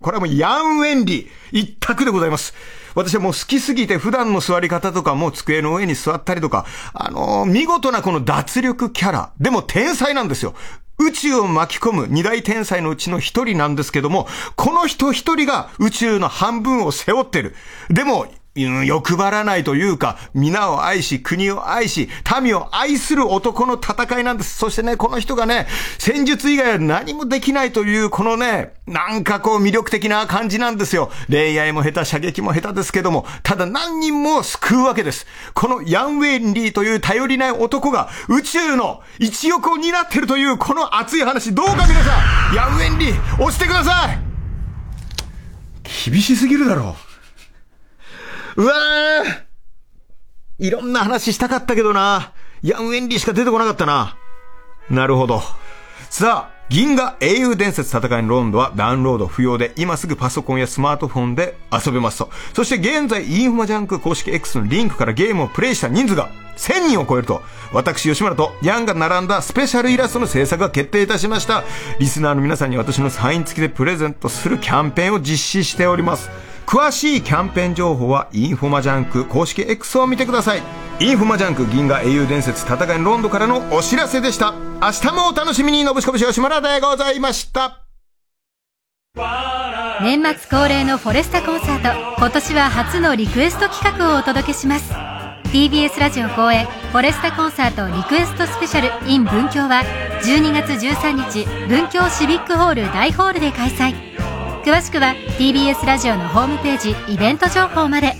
これはもうヤン・ウェンリー、一択でございます。私はもう好きすぎて普段の座り方とかも机の上に座ったりとか、あのー見事なこの脱力キャラ。でも天才なんですよ。宇宙を巻き込む二大天才のうちの一人なんですけども、この人一人が宇宙の半分を背負ってる。でも、欲張らないというか、皆を愛し、国を愛し、民を愛する男の戦いなんです。そしてね、この人がね、戦術以外は何もできないという、このね、なんかこう魅力的な感じなんですよ。恋愛も下手、射撃も下手ですけども、ただ何人も救うわけです。このヤン・ウェンリーという頼りない男が宇宙の一翼を担ってるというこの熱い話、どうか皆さん、ヤン・ウェンリー、押してください厳しすぎるだろう。うわーいろんな話したかったけどな。ヤン・ウェンリーしか出てこなかったな。なるほど。さあ、銀河英雄伝説戦いのロンドはダウンロード不要で、今すぐパソコンやスマートフォンで遊べますと。そして現在、インフォマジャンク公式 X のリンクからゲームをプレイした人数が1000人を超えると、私、吉村とヤンが並んだスペシャルイラストの制作が決定いたしました。リスナーの皆さんに私のサイン付きでプレゼントするキャンペーンを実施しております。詳しいキャンペーン情報はインフォマジャンク公式 X を見てください。インフォマジャンク銀河英雄伝説戦いロンドからのお知らせでした。明日もお楽しみに、ノブシコブシ吉村でございました。年末恒例のフォレスタコンサート今年は初のリクエスト企画をお届けします TBS ラジオ公演フォレスタコンサートリクエストスペシャル in 文京は12月13日文京シビックホール大ホールで開催詳しくは TBS ラジオのホームページイベント情報まで。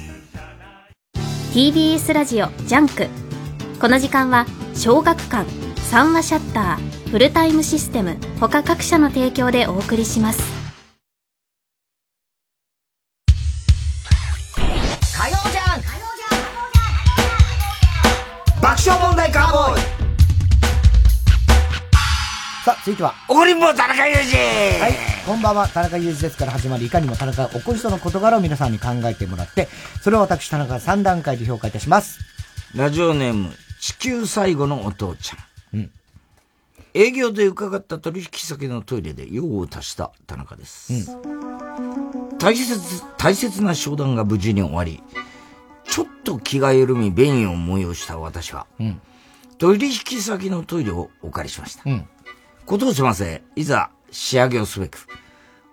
TBS ラジオジャンク。この時間は小学館三和シャッターフルタイムシステム他各社の提供でお送りします。火曜じゃん。爆笑問題カーボーイさあ、続いては。怒りんぼ田中裕二はい、こんばんは、田中裕二ですから始まり、いかにも田中が怒る人の事柄を皆さんに考えてもらって、それを私、田中が3段階で評価いたします。ラジオネーム、地球最後のお父ちゃん。うん。営業で伺った取引先のトイレで用を足した田中です。大切、大切な商談が無事に終わり、ちょっと気が緩み、便意を催した私は、うん。取引先のトイレをお借りしました。うん。ことをしませ、いざ仕上げをすべく、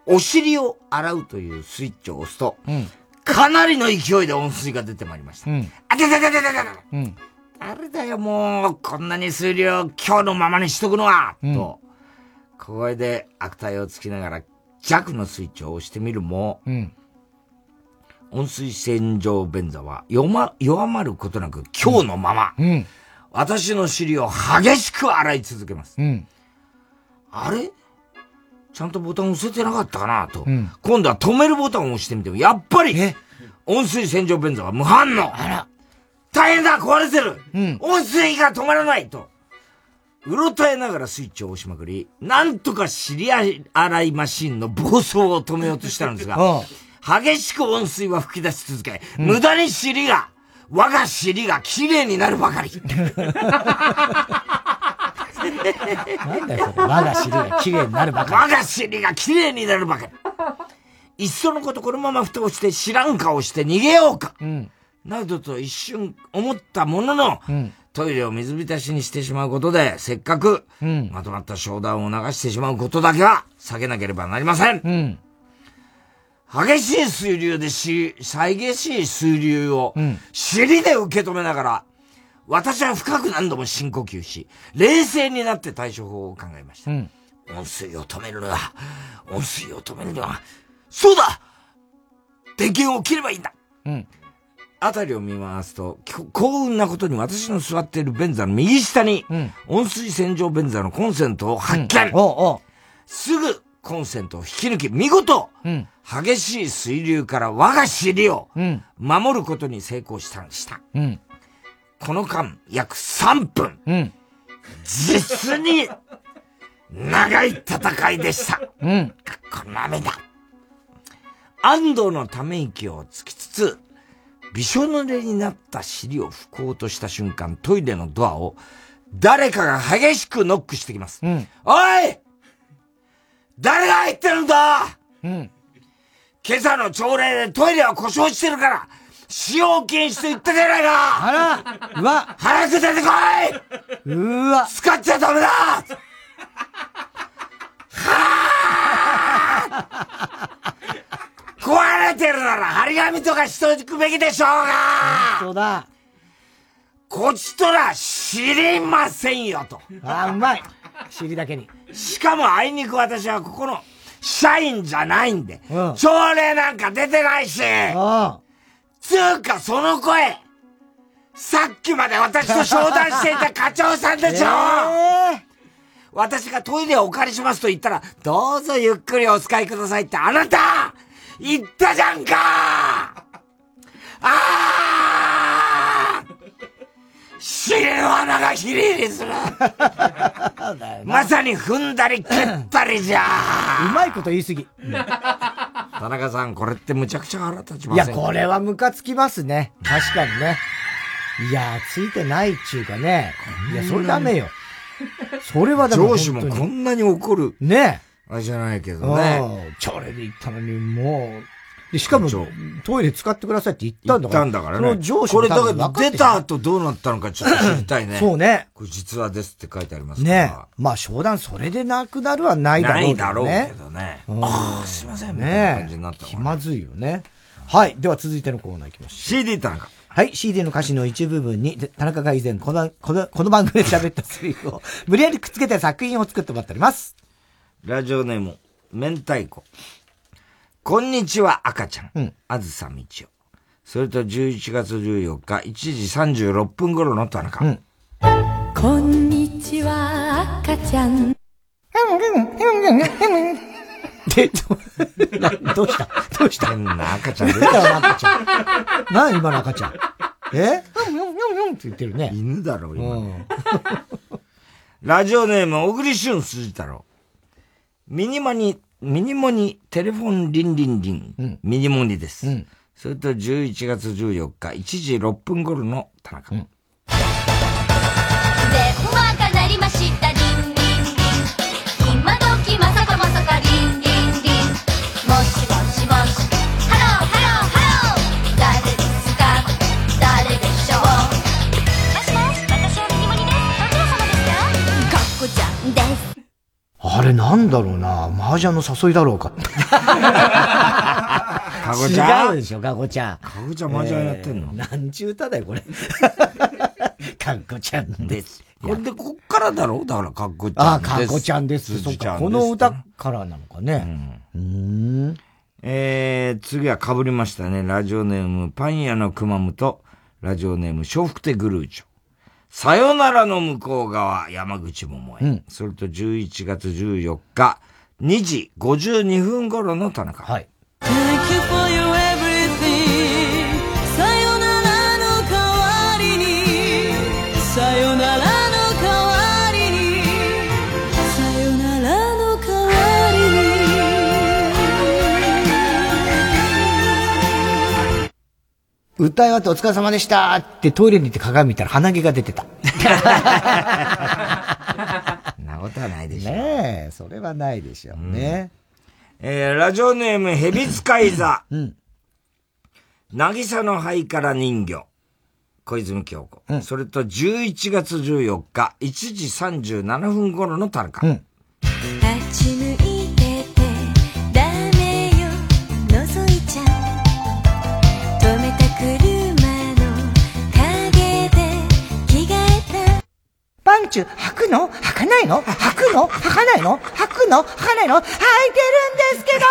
お尻を洗うというスイッチを押すと、うん。かなりの勢いで温水が出てまいりました。うん。あてててててててうん。あれだよ、もう、こんなに水量今日のままにしとくのは、うんと、小声で悪態をつきながら弱のスイッチを押してみるも、うん。温水洗浄便座は弱ま弱まることなく今日のまま、うん。私の尻を激しく洗い続けます。うん。あれ？ちゃんとボタン押せてなかったかなと、うん。今度は止めるボタンを押してみても、やっぱり、温水洗浄便座は無反応。あら。大変だ壊れてる、温水が止まらないと、うろたえながらスイッチを押しまくり、なんとか尻洗いマシンの暴走を止めようとしたんですが、激しく温水は吹き出し続け、無駄に尻が、我が尻が綺麗になるばかり。なんだよ、それ。我が尻が綺麗になるばか我が尻が綺麗になるばかり。いっそのことこのまま蓋をして知らん顔して逃げようか。り。うん。などと一瞬思ったものの、うん。トイレを水浸しにしてしまうことで、せっかく、うん。まとまった商談を流してしまうことだけは避けなければなりません。うん。激しい水流でし、再激しい水流をうん、尻で受け止めながら、私は深く何度も深呼吸し、冷静になって対処法を考えました。うん。温水を止めるのは、温水を止めるのは、そうだ電源を切ればいいんだうん。あたりを見回すと、き幸運なことに私の座っている便座の右下に、うん。温水洗浄便座のコンセントを発見、おうおすぐコンセントを引き抜き、見事、う。うん。激しい水流から我が尻をうん。守ることに成功したのでした。うん。この間、約3分。うん。実に、長い戦いでした。うん。この涙。安堵のため息をつきつつ、びしょ濡れになった尻を拭こうとした瞬間、トイレのドアを、誰かが激しくノックしてきます。うん。おい誰が入ってるんだ？うん。今朝の朝礼でトイレは故障してるから、使用禁止と言ったじゃないか！あらうわ。早く出てこい！うわ。使っちゃダメだ！壊れてるなら張り紙とかしとくべきでしょうが！そうだ。こちとら知りませんよと。あー、うまい。尻だけに。しかもあいにく私はここの社員じゃないんで、うん。朝礼なんか出てないし、あつうかその声、さっきまで私と商談していた課長さんでしょ、私がトイレをお借りしますと言ったら、どうぞゆっくりお使いくださいってあなた言ったじゃんか。あー尻の穴がヒリヒリする まさに踏んだり蹴ったりじゃうまいこと言いすぎ。田中さん、これってむちゃくちゃ腹立ちまいせんや、これはムカつきますね。確かにね。いや、ついてないっちゅうかね。いや、それダメよ。それはでも上司もこんなに怒る。ねあれじゃないけどね。うん。チャレで行ったのに、もう。で、しかも、トイレ使ってくださいって言ったんだ言っから。たんだからね。その上司これだから出た後どうなったのかちょっと知りたいね。そうね。これ実はですって書いてありますから。ねまあ、商談それでなくなるはないだろうけどね。ないだろうけどね。うんああ、すいません、ねじになった気まずいよね。はい。では続いてのコーナー行きましょう。CD 田中。はい。CD の歌詞の一部分に、で田中が以前、この、この、この番組で喋ったセリフを、無理やりくっつけて作品を作ってもらっております。ラジオネーム、明太子。こんにちは、赤ちゃん。あずさみちお。それと11月14日、1時36分頃の田中。こんにちは、赤ちゃん。で、ど、な どうした？どうした？変な赤ちゃん出たよ、赤ちゃん。何今の赤ちゃん？え？うんうんうんうんって言ってるね。犬だろ、今。ラジオネーム、小栗旬辻太郎。ミニモニ、ミニモニ、テレフォンリンリンリン。ミニモニです。それと11月14日、1時6分頃の田中。電話あれなんだろうな麻雀の誘いだろうか。かごちゃん？違うでしょ、かごちゃん。かごちゃん麻雀やってんの？なんちゅう歌だよ、これ。かっこちゃんです。これで、こっからだろ？だから、かっこちゃんです。ああ、かっこちゃんです。そっか、この歌からなのかね。うん。えー、次は被りましたね。ラジオネーム、パン屋のくまむと、ラジオネーム、笑福亭グルーチョ。さよならの向こう側、山口百恵。それと11月14日、2時52分頃の田中。はい。歌い終わってお疲れ様でしたってトイレに行って鏡見たら鼻毛が出てた。そんなことはないでしょ。ねえ、それはないでしょうね。えー、ラジオネーム、ヘビ使い座。うん。渚の灰から人魚。小泉京子。それと11月14日、1時37分頃の田中。うん。パンチュ履くの？履かないの？履くの？履かないの？履くの？履かないの？履いてるんですけど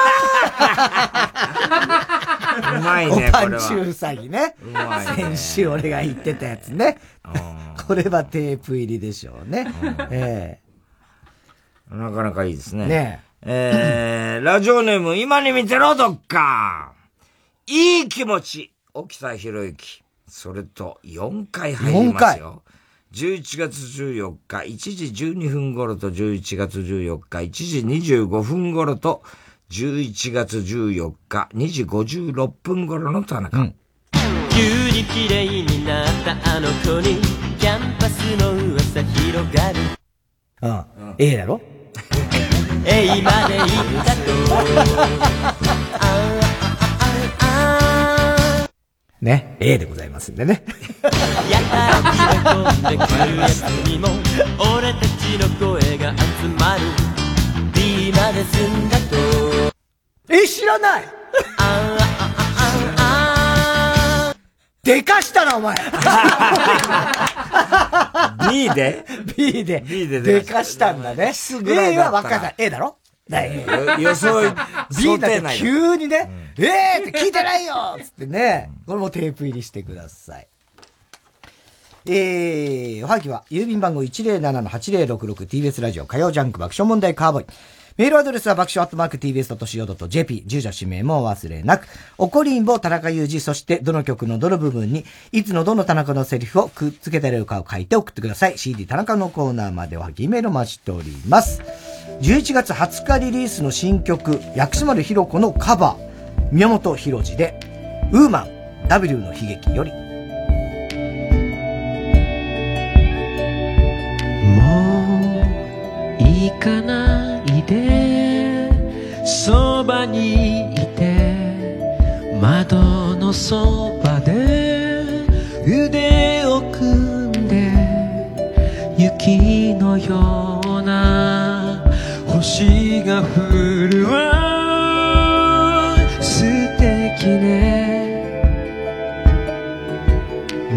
うまいねおパこれはンチュウサギね。うまいね先週俺が言ってたやつね。これはテープ入りでしょうね。えなかなかいいですね。ねえ。えー、ラジオネーム、今に見てろ、どっか。いい気持ち、沖田博之。それと、4回入りますよ。11月14日、1時12分頃と11月14日、1時25分頃と、11月14日、2時56分頃の田中。急に綺麗になったあの子にキャンパスの噂広がるえうん。ええだろ？A まで行ったと ね。ええでございますんでね。やたら決め込んでくるやつにも俺たちの声が集まる B まで済んだとえ、知らない でかしたな、お前 B で ?B で。B ででかしたんだね。ぐらい A は分かった。A だろ？だよよ予想 B だって急にね、ええって聞いてないよつってね、これもテープ入りしてください。えー、おはぎは、郵便番号 107-8066TBS ラジオ火曜ジャンク爆笑問題カーボイ。メールアドレスは爆笑アットマーク tbs.co.jp、住所氏名もお忘れなく、おこりんぼ田中裕二、そしてどの曲のどの部分に、いつのどの田中のセリフをくっつけてるかを書いて送ってください。CD 田中のコーナーまでおは偽メールお待ちしております。11月20日リリースの新曲、薬師丸ひろ子のカバー、宮本浩次で、ウーマン、W の悲劇より。もう行かないでそばにいて窓のそばで腕を組んで雪のような星が降るわきね。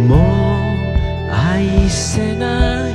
もう愛せない。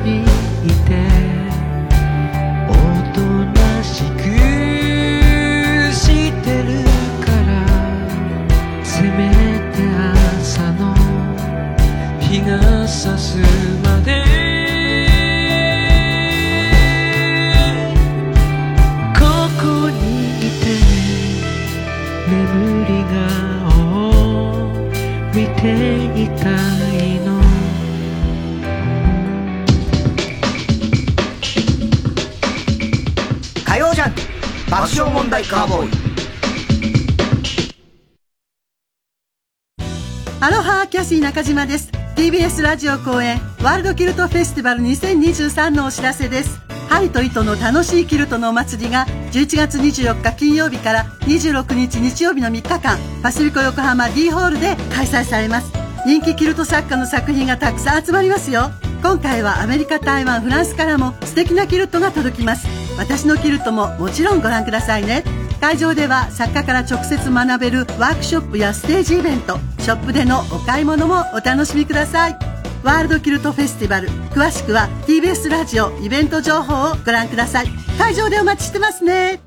にいてラジオ公演ワールドキルトフェスティバル2023のお知らせです。針と糸の楽しいキルトのお祭りが11月24日金曜日から26日日曜日の3日間パシフィコ横浜 D ホールで開催されます。人気キルト作家の作品がたくさん集まりますよ。今回はアメリカ台湾フランスからも素敵なキルトが届きます。私のキルトももちろんご覧くださいね。会場では作家から直接学べるワークショップやステージイベントショップでのお買い物もお楽しみください。ワールドキルトフェスティバル。詳しくは TBS ラジオイベント情報をご覧ください。会場でお待ちしてますね。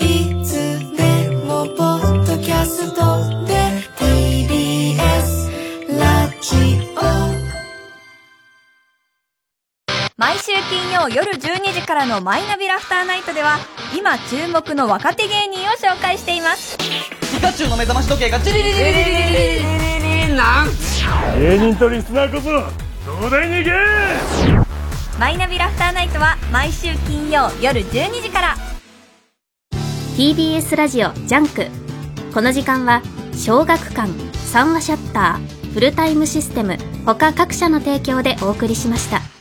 いつでもポッドキャストで TBS ラジ毎週金曜夜12時からのマイナビラフターナイトでは今注目の若手芸人を紹介しています。ピカチュウの目覚まし時計がチリリリリリリリリリリな。ん芸人とリスナーこそ東大に行けマイナビラフターナイトは毎週金曜夜12時から。TBS ラジオジャンク。この時間は小学館三和シャッターフルタイムシステム他各社の提供でお送りしました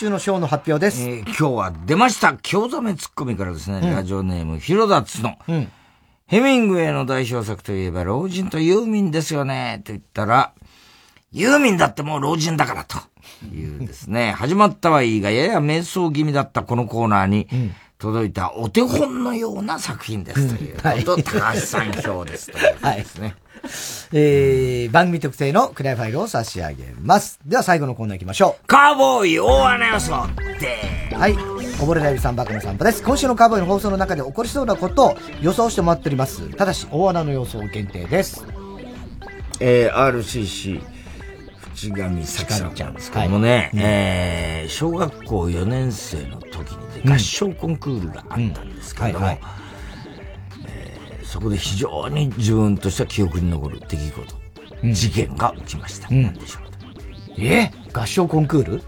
週のショーの発表です。えー今日は出ました、京ざめツッコミからですね、うん。ラジオネーム、広田つの。うん。ヘミングウェイの代表作といえば、老人とユーミンですよね、と言ったら、ユーミンだってもう老人だから、と。いうですね、始まったはいいが、やや瞑想気味だったこのコーナーに、届いたお手本のような作品です、ということ、はい高橋さん表です、ということですね。えー、番組特製のクライファイルを差し上げます。では最後のコーナー行きましょう。カーボーイ大穴予想ではい。溺れライブさんバカの散歩です。今週のカーボーイの放送の中で起こりそうなことを予想してもらっております。ただし、大穴の予想限定です。えー、RCC、淵上咲さんなんですけどもね、えー、小学校4年生の時にね、合唱コンクールがあったんですけれども、はいはい。えーそこで非常に自分としては記憶に残る出来事、事件が起きました。うん。なんでしょうえ？合唱コンクール？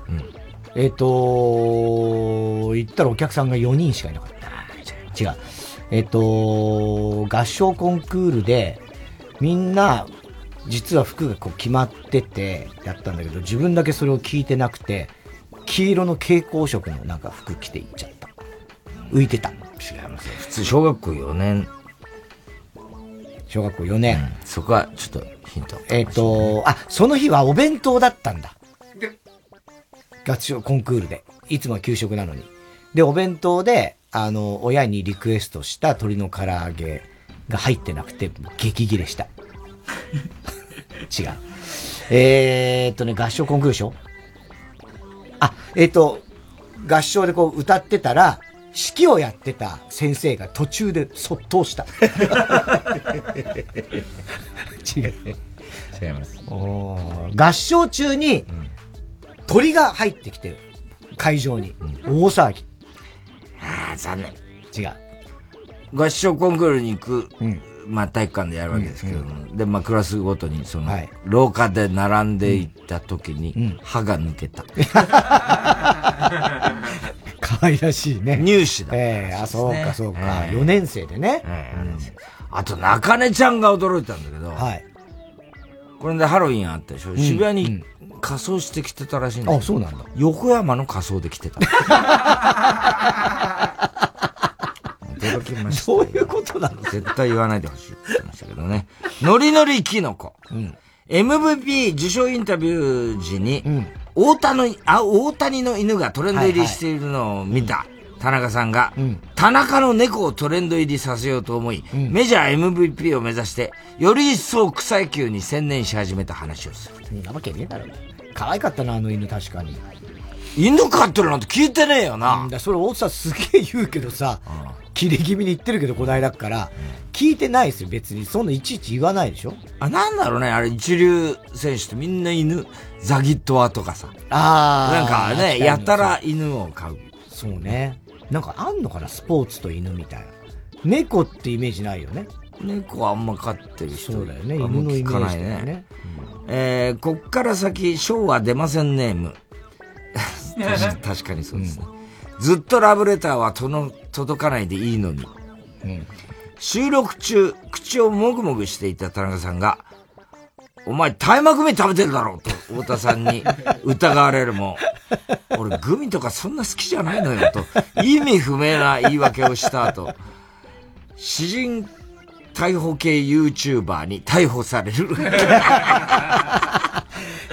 えっ、と言ったらお客さんが4人しかいなかった。違う。えっ、と合唱コンクールで、みんな、実は服がこう決まってて、やったんだけど、自分だけそれを聞いてなくて、黄色の蛍光色のなんか服着ていっちゃった。浮いてた。違います普通小学校4年。小学校4年。そこはちょっとヒント。えっ、と、あ、その日はお弁当だったんだ。合唱コンクールで。いつもは給食なのに。で、お弁当で、あの、親にリクエストした鶏の唐揚げが入ってなくて、激切れした。違う。えーっとね、合唱コンクールでしょ？あ、えーっと、合唱でこう歌ってたら、指揮をやってた先生が途中で卒倒した。違う。違います。合唱中に、鳥が入ってきて、会場に。大騒ぎ。ああ、残念。違う。合唱コンクールに行く、まあ体育館でやるわけですけども、で、まあクラスごとにその、廊下で並んでいった時に、歯が抜けた。可愛らしいね。入試だ。ええあ、そうかそうか。4年生でね。あと、中根ちゃんが驚いたんだけど、はい。これでハロウィンあったでしょ、ん渋谷に仮装してきてたらしいんだあそうなんだ。横山の仮装で来てた。驚きました。どういうことなの？絶対言わないでほしいって言ってましたけどね。ノリノリキノコ。MVP 受賞インタビュー時に、大谷の、あ、大谷の犬がトレンド入りしているのを見た田中さんが、田中の猫をトレンド入りさせようと思い、メジャー MVP を目指して、より一層草野球に専念し始めた話をする。そんなわけねえだろ。可愛かったな、あの犬確かに。犬飼ってるなんて聞いてねえよな。だそれ大津さんすげえ言うけどさ、切れ気味に言ってるけど、こないだっから、聞いてないですよ、別に。そんないちいち言わないでしょあ、なんだろうね、あれ一流選手ってみんな犬、ザギットワとかさ。あーなんかね、やたら犬を飼う。そうね。なんかあんのかな、スポーツと犬みたいな。猫ってイメージないよね。猫はあんま飼ってる人。そうだよね、犬のイメー聞かないジだよね。えー、こっから先、賞は出ませんネーム。確かにそうですね。ずっとラブレターはとの届かないでいいのに。収録中、口をもぐもぐしていた田中さんが、お前、大麻グミ食べてるだろうと、太田さんに 疑われるも、俺、グミとかそんな好きじゃないのよと、意味不明な言い訳をした後、詩人逮捕系 YouTuber に逮捕される。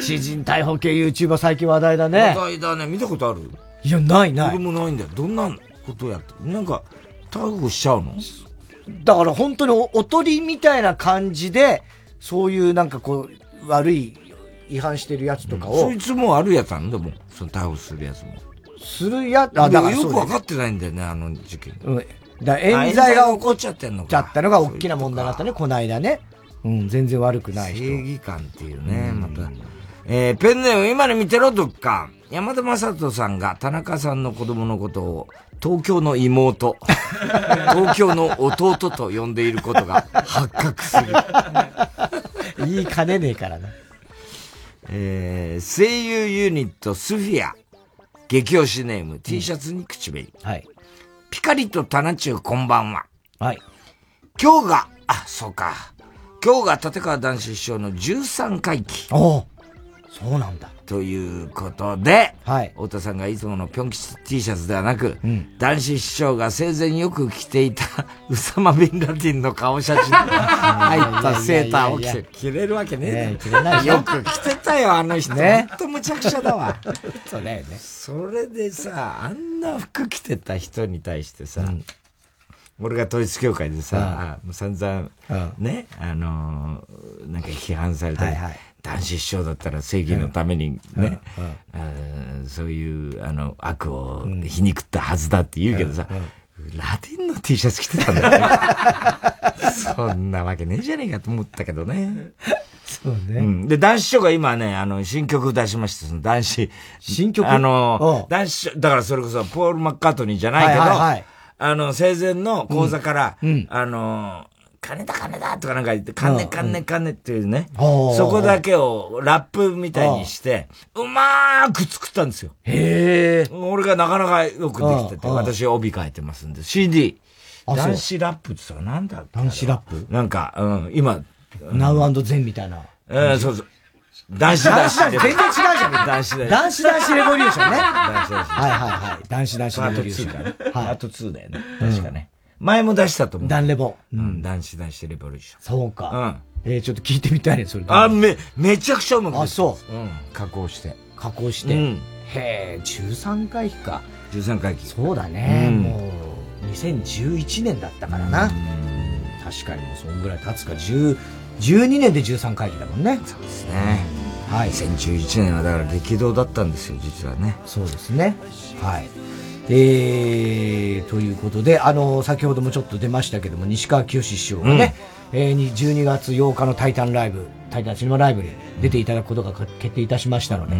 詩人逮捕系 YouTuber 最近話題だね。話題だね。見たことある？いや、ないない。俺もないんだよ。どんなことやってなんか、逮捕しちゃうの？だから本当におおとりみたいな感じで、そういうなんかこう、悪い違反してるやつとかを、そいつもあるやつなんだもん。その逮捕するやつも。するや、あ、あ、だからよくそうだよね分かってないんだよね、あの事件。うん。だ冤罪が起こっちゃってんのちゃったのが大きな問題だったね、この間ね。うん、全然悪くない人。正義感っていうね、また。えー、ペンネーム今に見てろ、どっか。山田正人さんが田中さんの子供のことを東京の妹、東京の弟と呼んでいることが発覚する。言 いかねねえからな。えー、声優ユニットスフィア、激推しネーム、T シャツに口紅。はい。ピカリとタナチューこんばんは。はい。今日が、あ、そうか。今日が立川談志師匠の13回忌。おそうなんだ。ということで、はい。太田さんがいつものピョン吉 T シャツではなく、男子師匠が生前よく着ていたウサマ・ビンラディンの顔写真。が 入ったセーターを着て、着れるわけねえ着れないよく着てたよ、あの人。ね。ほんとむちゃくちゃだわ。そうだよね。それでさ、あんな服着てた人に対してさ、俺が統一教会でさ、う散々、ね、あのーなんか批判されたり、男子師匠だったら正義のためにね、あーそういう、あの、悪を皮肉ったはずだって言うけどさ、ラテンの T シャツ着てたんだよね。そんなわけねえじゃねえかと思ったけどね。そうね。うん。で、男子師匠が今ね、あの、新曲出しました、その男子。新曲？あの、男子師匠、だからそれこそ、ポール・マッカートニーじゃないけど、はいはいはいあの、生前の講座から、あの、金だ金だとかなんか言って、金金金っていうね、そこだけをラップみたいにして、うまーく作ったんですよ。へえ。俺がなかなかよくできてて、うんうん私帯書いてますんで、CD。男子ラップってさ、なんだ男子ラップ？なんか、うん、今、ナウゼンみたいな。えー、そうそう。男子男子男子全然違うじゃん。男子男子男子レボリューションね。男子男子。はいはいはい。男子男子レボリューション。パート2だね。パート2だよね。確かね。前も出したと思う。ダンレボ。うん、男子男子レボリューション。そうか。えー、ちょっと聞いてみたいね、それ。あ、め、めちゃくちゃうまくあ、そう。うん。加工して。加工して。うんへえ、13回忌か。13回忌。そうだね。うんもう、2011年だったからな。確かにもうそんぐらい経つか。10 12年で13回忌だもんね。そうですね。はい。2011年はだから激動だったんですよ、実はね。そうですね。はい。えー、ということで、あの、先ほどもちょっと出ましたけども、西川きよし師匠がね、えーに12月8日のタイタンライブ、タイタンシネマライブに出ていただくことが決定いたしましたので、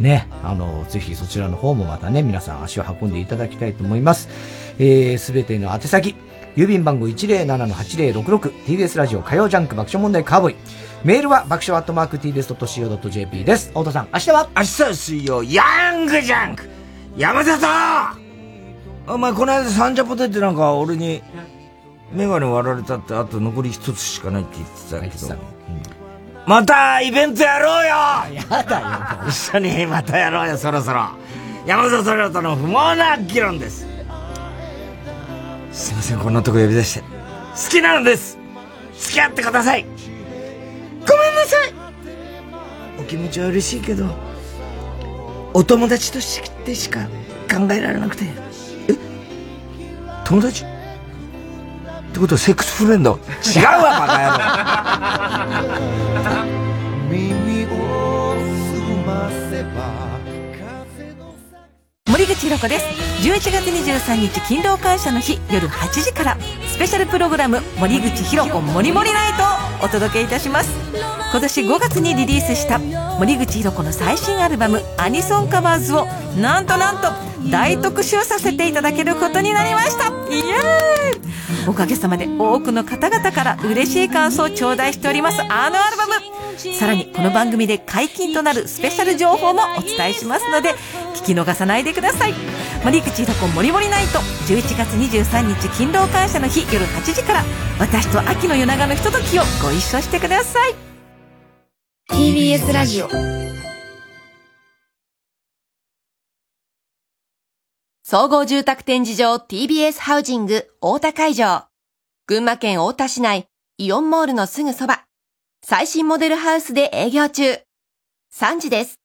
ね、あの、ぜひそちらの方もまたね、皆さん足を運んでいただきたいと思います。えー、すべての宛先、郵便番号 107-8066TBS ラジオ火曜ジャンク爆笑問題カーボーイ。メールは爆笑アットマーク TBS.CO.JP です。太田さん、明日は？明日は水曜、ヤングジャンク山里お前この間サンジャポ出てなんか俺に、メガネ割られたってあと残り一つしかないって言ってたけど。またイベントやろうよやだよ。一緒にまたやろうよ、そろそろ。山里亮太の不毛な議論です。すいません、こんなとこ呼び出して。好きなのです付き合ってくださいごめんなさいお気持ちは嬉しいけど、お友達としてしか考えられなくて。友達？ってことはセックスフレンド？違うわ、バカ野郎。耳を澄ませば森口博子です。11月23日勤労感謝の日夜8時から。スペシャルプログラム森口博子もりもりナイトをお届けいたします。今年5月にリリースした森口博子の最新アルバムアニソンカバーズをなんとなんと大特集させていただけることになりました。イエーイ。おかげさまで多くの方々から嬉しい感想を頂戴しております。あのアルバム。さらにこの番組で解禁となるスペシャル情報もお伝えしますので聞き逃さないでください。森口博子もりもりナイト。11月23日勤労感謝の日夜8時から私と秋の夜長のひとときをご一緒してください。TBS ラジオ。総合住宅展示場 TBS ハウジング大田会場。群馬県大田市内イオンモールのすぐそば。最新モデルハウスで営業中。3時です。